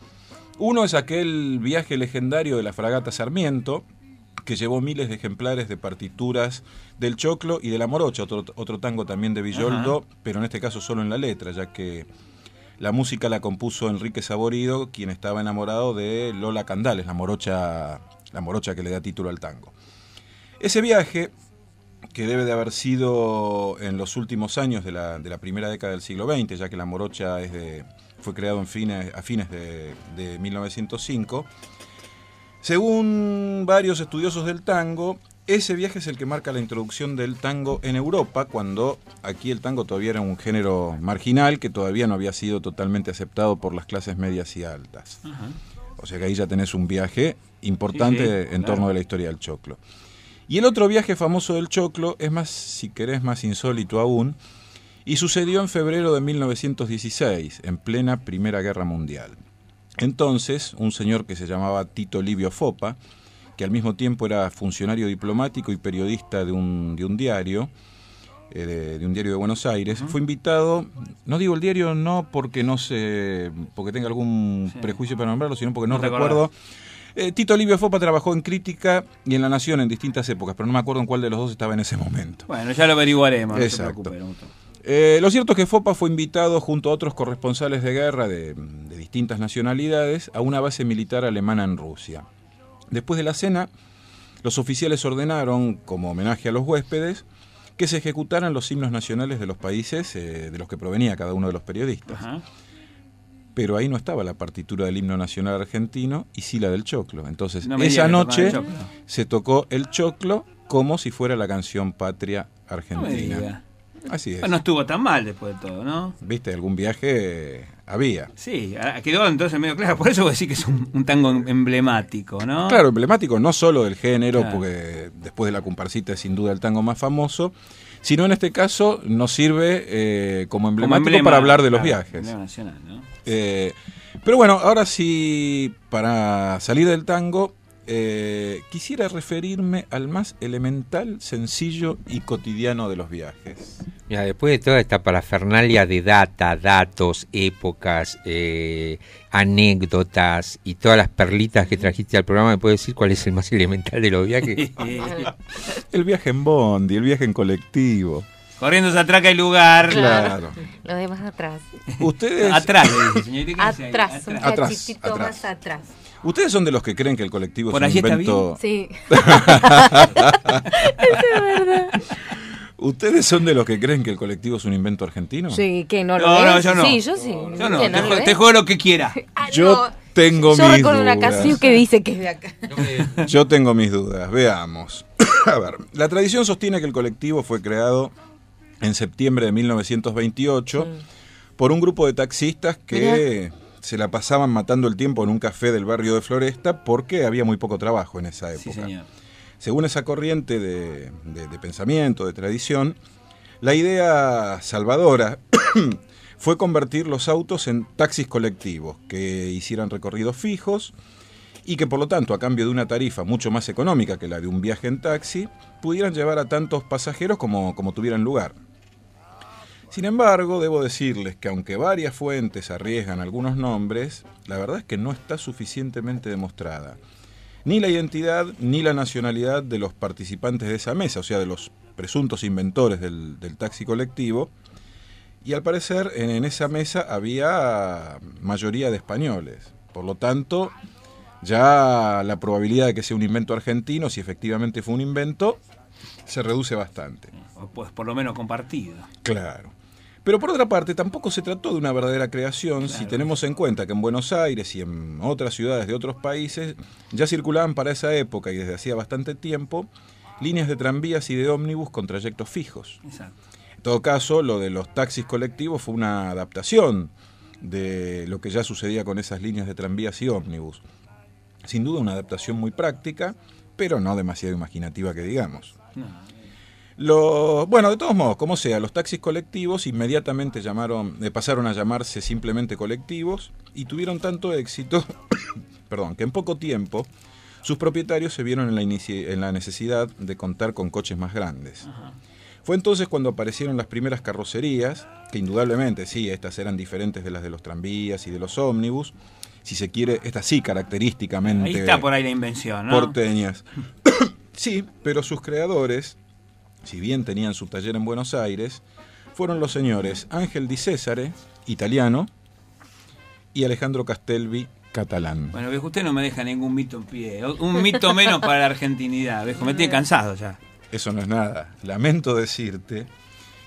Uno es aquel viaje legendario de la fragata Sarmiento, que llevó miles de ejemplares de partituras del Choclo y de la Morocha, otro, otro tango también de Villoldo, pero en este caso solo en la letra, ya que la música la compuso Enrique Saborido, quien estaba enamorado de Lola Candales, la morocha, la morocha que le da título al tango. Ese viaje que debe de haber sido en los últimos años de la, de la primera década del siglo XX, ya que la morocha es de, fue creado en fines, a fines de, de 1905. Según varios estudiosos del tango, ese viaje es el que marca la introducción del tango en Europa, cuando aquí el tango todavía era un género marginal que todavía no había sido totalmente aceptado por las clases medias y altas. O sea que ahí ya tenés un viaje importante Sí, sí, en claro. torno de la historia del choclo. Y el otro viaje famoso del choclo es más, si querés, más insólito aún, y sucedió en febrero de 1916, en plena Primera Guerra Mundial. Entonces, un señor que se llamaba Tito Livio Fopa, que al mismo tiempo era funcionario diplomático y periodista de un, de un diario, eh, de, de un diario de Buenos Aires, fue invitado, no digo el diario no porque no se, porque tenga algún prejuicio para nombrarlo, sino porque no, No recuerdo. Eh, Tito Livio Fopa trabajó en Crítica y en La Nación en distintas épocas, pero no me acuerdo en cuál de los dos estaba en ese momento. Bueno, ya lo averiguaremos. No Exacto. Muto. Eh, lo cierto es que Fopa fue invitado junto a otros corresponsales de guerra de, de distintas nacionalidades a una base militar alemana en Rusia. Después de la cena, los oficiales ordenaron, como homenaje a los huéspedes, que se ejecutaran los himnos nacionales de los países eh, de los que provenía cada uno de los periodistas. Ajá. Pero ahí no estaba la partitura del himno nacional argentino y sí la del choclo. Entonces, No esa noche se tocó el choclo como si fuera la canción patria argentina. Así es. No estuvo tan mal después de todo, ¿no? ¿Viste? Algún viaje había. Sí, quedó entonces medio claro. Por eso voy a decir que es un, un tango emblemático, ¿no? Claro, emblemático no solo del género, Claro. porque después de la comparsita es sin duda el tango más famoso, sino en este caso nos sirve eh, como Como emblemático emblema, para hablar de los claro, viajes. emblema nacional, ¿no? Eh, pero bueno, ahora sí, para salir del tango, eh, quisiera referirme al más elemental, sencillo y cotidiano de los viajes. Mira, después de toda esta parafernalia de data, datos, épocas, eh, anécdotas y todas las perlitas que trajiste al programa, ¿me puedes decir cuál es el más elemental de los viajes? El viaje en bondi, el viaje en colectivo. Corriendo se atraca el lugar. Claro. Los demás atrás. Ustedes, Atrás, señorita. Atrás, un Atrás, cachitito atrás. más atrás. Ustedes son de los que creen que el colectivo ¿Por es un allí está invento. Sí. ¿Ustedes son de los que creen que el colectivo es un invento argentino? Sí, que no lo No, no, yo no. Sí, yo sí. Yo no, ¿Qué, te, lo ju- ves? te juego lo que quiera. Ah, Yo no. tengo Yo mis recuerdo una dudas. canción que dice que es de acá. Yo tengo mis dudas. Veamos. A ver, la tradición sostiene que el colectivo fue creado en septiembre de 1928 por un grupo de taxistas que se la pasaban matando el tiempo en un café del barrio de Floresta porque había muy poco trabajo en esa época. Sí, señor. Según esa corriente de, de- de pensamiento, de tradición, la idea salvadora fue convertir los autos en taxis colectivos que hicieran recorridos fijos y que por lo tanto, a cambio de una tarifa mucho más económica que la de un viaje en taxi, pudieran llevar a tantos pasajeros como, como tuvieran lugar. Sin embargo, debo decirles que aunque varias fuentes arriesgan algunos nombres, la verdad es que no está suficientemente demostrada ni la identidad ni la nacionalidad de los participantes de esa mesa, o sea, de los presuntos inventores del, del taxi colectivo. Y al parecer en, en esa mesa había mayoría de españoles. Por lo tanto, ya la probabilidad de que sea un invento argentino, si efectivamente fue un invento, se reduce bastante. Pues por lo menos compartido. Claro. Pero por otra parte, tampoco se trató de una verdadera creación si tenemos en cuenta que en Buenos Aires y en otras ciudades de otros países ya circulaban para esa época y desde hacía bastante tiempo líneas de tranvías y de ómnibus con trayectos fijos. Exacto. En todo caso, lo de los taxis colectivos fue una adaptación de lo que ya sucedía con esas líneas de tranvías y ómnibus. Sin duda una adaptación muy práctica, pero no demasiado imaginativa que digamos. No. Lo- bueno, de todos modos, como sea, los taxis colectivos inmediatamente llamaron, eh, pasaron a llamarse simplemente colectivos y tuvieron tanto éxito, perdón, que en poco tiempo sus propietarios se vieron en la, en la necesidad de contar con coches más grandes. Fue entonces cuando aparecieron las primeras carrocerías, que indudablemente sí, estas eran diferentes de las de los tranvías y de los ómnibus, si se quiere, estas sí característicamente Ahí está por ahí la invención, ¿no? porteñas. sí, pero sus creadores, si bien tenían su taller en Buenos Aires, fueron los señores Ángel Di Césare, italiano, y Alejandro Castelvi, catalán. Bueno, viejo, usted no me deja ningún mito en pie. Un mito menos para la argentinidad, viejo. Me tiene cansado ya. Eso no es nada. Lamento decirte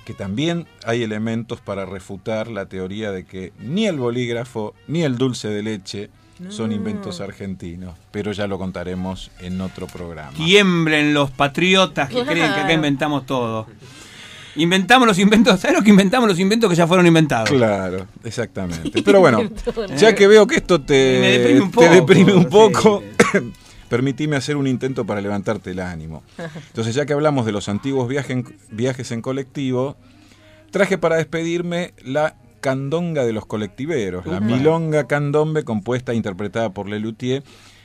que también hay elementos para refutar la teoría de que ni el bolígrafo ni el dulce de leche son inventos argentinos, pero ya lo contaremos en otro programa. Tiemblen los patriotas que creen que acá inventamos todo. Inventamos los inventos. ¿Sabes lo que inventamos los inventos que ya fueron inventados? Claro, exactamente. Pero bueno, ya que veo que esto te, Me deprime un te poco, deprime un sí. poco, permitime hacer un intento para levantarte el ánimo. Entonces, ya que hablamos de los antiguos en- viajes en colectivo, traje para despedirme la candonga de los colectiveros, la milonga candombe compuesta e interpretada por Lelutier.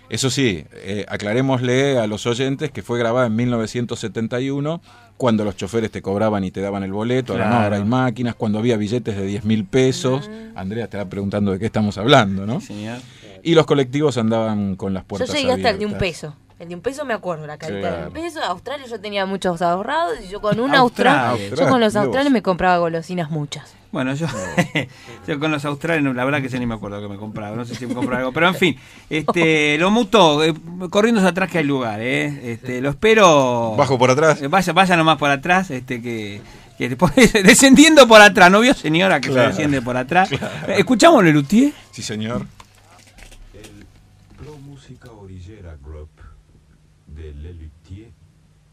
Eso sí, eh, aclarémosle a los oyentes que fue grabada en 1971, cuando los choferes te cobraban y te daban el boleto, ahora no, ahora hay máquinas, cuando había billetes de 10 mil pesos. Andrea te estará preguntando de qué estamos hablando, ¿no? Señor. Y los colectivos andaban con las Yo puertas llegué hasta el de un abiertas. peso. El de un peso me acuerdo, la carita de Claro. un peso. Australia yo tenía muchos ahorrados y yo con un austral, yo con los australes me compraba golosinas muchas. Bueno, yo, yo con los australianos, la verdad que ya ni me acuerdo que me compraba, no sé si me compraba algo, pero en fin, este, lo mutó, eh, corriendo hacia atrás que hay lugar, eh, este, lo espero. Bajo por atrás. Eh, Vaya, vaya nomás por atrás, este, que, que después, descendiendo por atrás, ¿no vio señora que Claro. se desciende por atrás? Eh, ¿Escuchamos Lelutier? Sí, señor. El Pro Música Orillera Group de Lelutier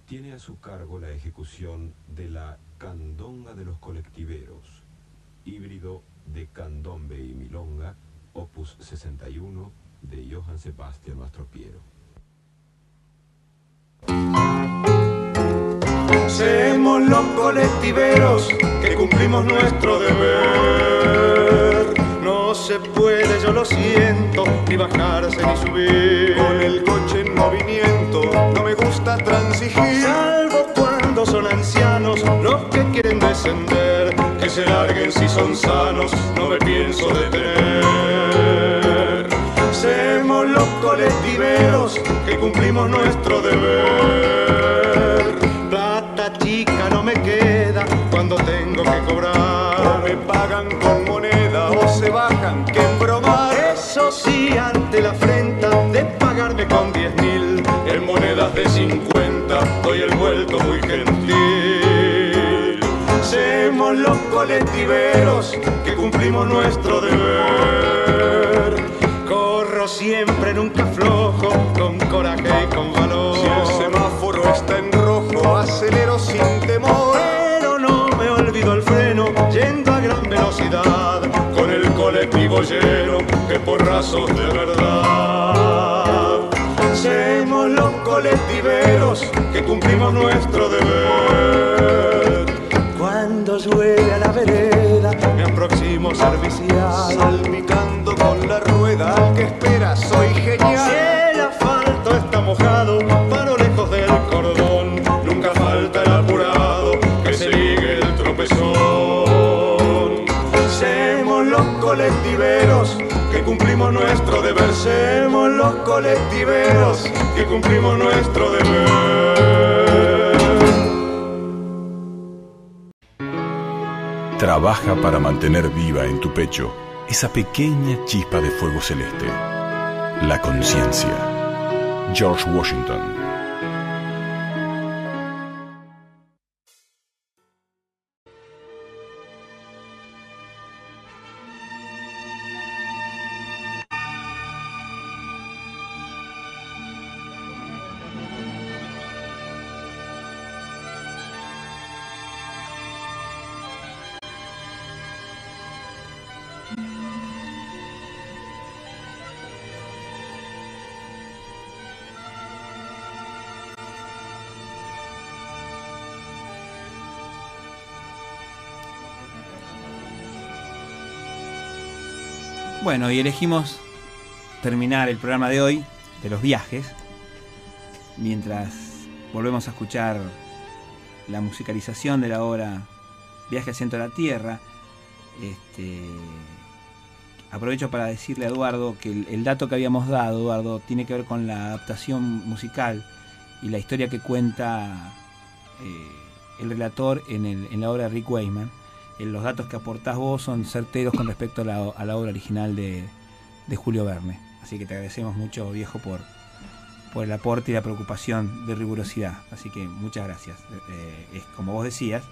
tiene a su cargo la ejecución de la Candonga de los Colectiveros, híbrido de candombe y milonga, opus 61 de Johann Sebastian Mastropiero. Seamos los colectiveros que cumplimos nuestro deber. No se puede, yo lo siento, ni bajarse ni subir. Con el coche en movimiento no me gusta transigir. Salvo cuando son ancianos los que quieren descender. Que se larguen si son sanos, no me pienso detener. Seamos los colectiveros que cumplimos nuestro deber. Colectiveros que cumplimos nuestro deber. Corro siempre, nunca flojo, con coraje y con valor. Si el semáforo está en rojo, acelero sin temor. Pero no me olvido el freno, yendo a gran velocidad, con el colectivo lleno que porrazos de verdad. Somos los colectiveros que cumplimos nuestro deber. Cuando llueve a la vereda, me aproximo servicial. Salpicando con la rueda, al que espera, soy genial. Si el asfalto está mojado, paro lejos del cordón. Nunca falta el apurado que se ligue el tropezón. Semos los colectiveros que cumplimos nuestro deber. Semos los colectiveros que cumplimos nuestro deber. Trabaja para mantener viva en tu pecho esa pequeña chispa de fuego celeste. La conciencia. George Washington. Bueno, y elegimos terminar el programa de hoy, de los viajes, mientras volvemos a escuchar la musicalización de la obra Viaje al centro de la Tierra. Este, aprovecho para decirle a Eduardo que el, dato que habíamos dado, Eduardo, tiene que ver con la adaptación musical y la historia que cuenta eh, el relator en, el- en la obra de Rick Wayman. Eh, los datos que aportás vos son certeros con respecto a la, obra original de, Julio Verne. Así que te agradecemos mucho, viejo, por, el aporte y la preocupación de rigurosidad. Así que muchas gracias. Eh, es como vos decías,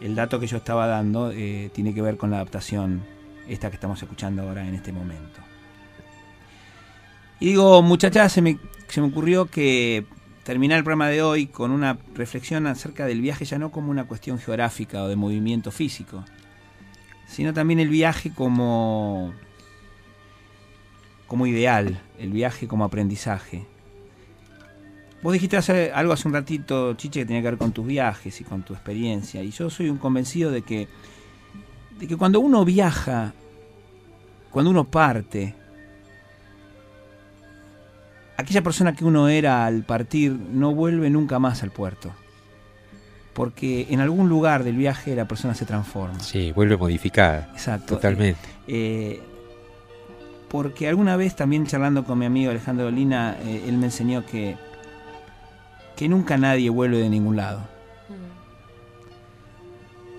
el dato que yo estaba dando eh, tiene que ver con la adaptación esta que estamos escuchando ahora en este momento. Y digo, muchachas, se me ocurrió que terminar el programa de hoy con una reflexión acerca del viaje ya no como una cuestión geográfica o de movimiento físico, sino también el viaje como, como ideal, el viaje como aprendizaje. Vos dijiste algo hace un ratito, Chiche, que tenía que ver con tus viajes y con tu experiencia, y yo soy un convencido de que, de que cuando uno viaja, cuando uno parte, aquella persona que uno era al partir no vuelve nunca más al puerto. Porque en algún lugar del viaje la persona se transforma. Sí, vuelve modificada. Exacto. Totalmente. Eh, porque alguna vez también charlando con mi amigo Alejandro Lina, eh, él me enseñó que, que nunca nadie vuelve de ningún lado.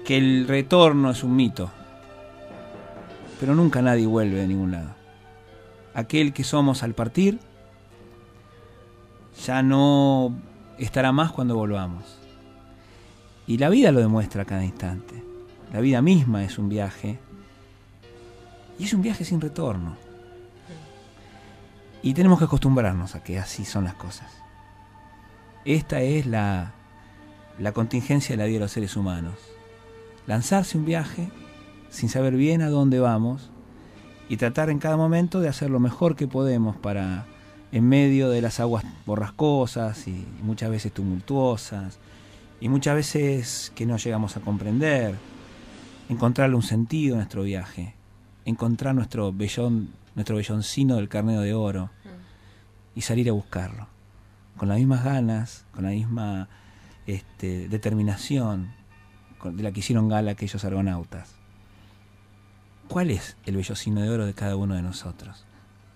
Que el retorno es un mito. Pero nunca nadie vuelve de ningún lado. Aquel que somos al partir ya no estará más cuando volvamos. Y la vida lo demuestra a cada instante. La vida misma es un viaje. Y es un viaje sin retorno. Y tenemos que acostumbrarnos a que así son las cosas. Esta es la, la contingencia de la vida de los seres humanos. Lanzarse un viaje sin saber bien a dónde vamos y tratar en cada momento de hacer lo mejor que podemos para, en medio de las aguas borrascosas y muchas veces tumultuosas, y muchas veces que no llegamos a comprender, encontrarle un sentido a nuestro viaje, encontrar nuestro vellón, nuestro velloncino del carnero de oro y salir a buscarlo, con las mismas ganas, con la misma este, determinación de la que hicieron gala aquellos argonautas. ¿Cuál es el vellocino de oro de cada uno de nosotros?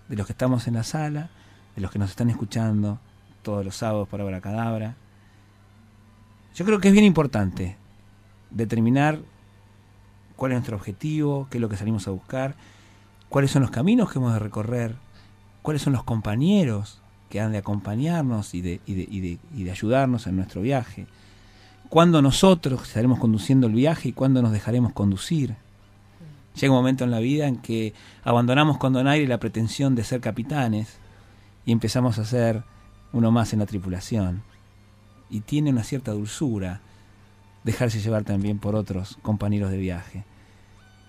De los que estamos en la sala, de los que nos están escuchando todos los sábados por Abra Cadabra. Yo creo que es bien importante determinar cuál es nuestro objetivo, qué es lo que salimos a buscar, cuáles son los caminos que hemos de recorrer, cuáles son los compañeros que han de acompañarnos y de, y de, y de, y de ayudarnos en nuestro viaje, cuándo nosotros estaremos conduciendo el viaje y cuándo nos dejaremos conducir. Llega un momento en la vida en que abandonamos con donaire la pretensión de ser capitanes y empezamos a ser uno más en la tripulación. Y tiene una cierta dulzura dejarse llevar también por otros compañeros de viaje.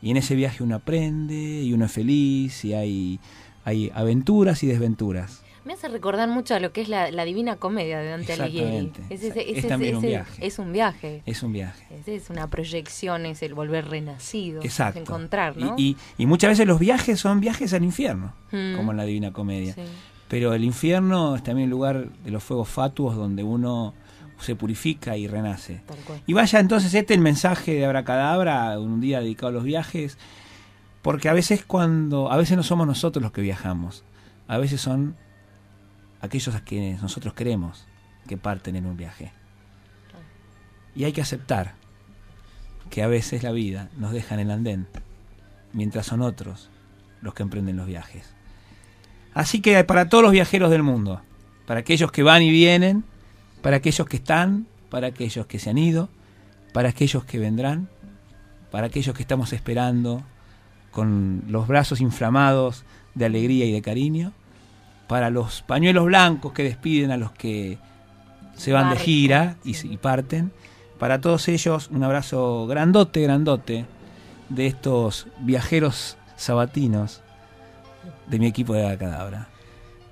Y en ese viaje uno aprende y uno es feliz y hay, hay aventuras y desventuras. Me hace recordar mucho a lo que es la, la Divina Comedia de Dante Alighieri. Es también un viaje. Es un viaje. Es un viaje. Es una proyección, es el volver renacido. Exacto. Encontrar, ¿no? Y, y- y muchas veces los viajes son viajes al infierno, Mm. como en la Divina Comedia. Sí. Pero el infierno es también el lugar de los fuegos fatuos donde uno se purifica y renace. Y vaya entonces este el mensaje de Abracadabra, un día dedicado a los viajes, porque a veces cuando, a veces no somos nosotros los que viajamos, a veces son aquellos a quienes nosotros queremos que parten en un viaje. Y hay que aceptar que a veces la vida nos deja en el andén, mientras son otros los que emprenden los viajes. Así que para todos los viajeros del mundo, para aquellos que van y vienen, para aquellos que están, para aquellos que se han ido, para aquellos que vendrán, para aquellos que estamos esperando con los brazos inflamados de alegría y de cariño, para los pañuelos blancos que despiden a los que se van de gira y, y parten, para todos ellos un abrazo grandote, grandote de estos viajeros sabatinos de mi equipo de la cadabra.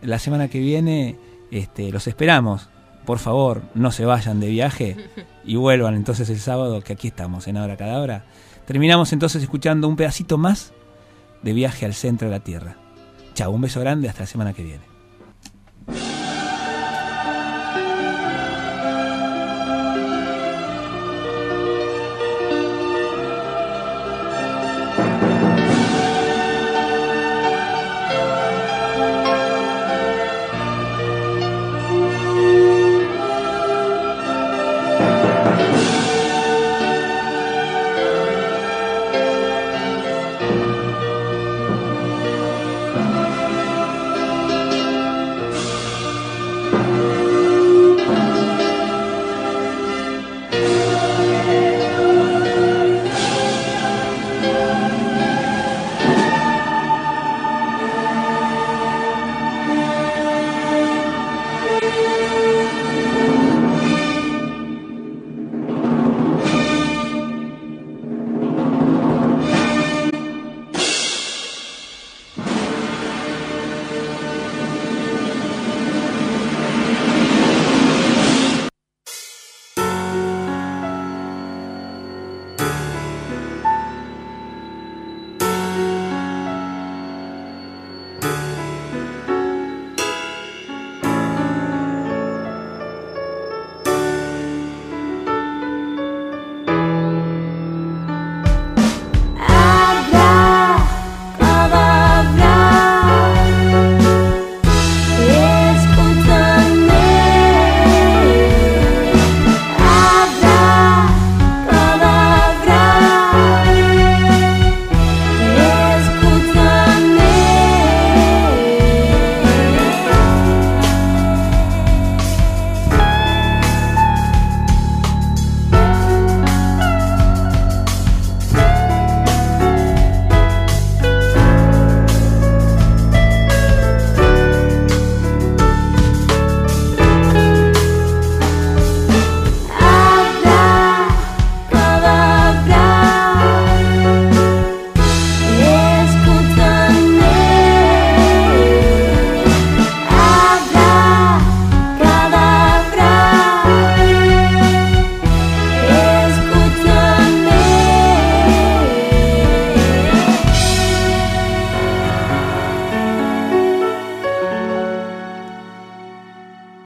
La semana que viene este, los esperamos. Por favor, no se vayan de viaje y vuelvan entonces el sábado, que aquí estamos en Abra Cadabra. Terminamos entonces escuchando un pedacito más de viaje al centro de la Tierra. Chao, un beso grande, hasta la semana que viene.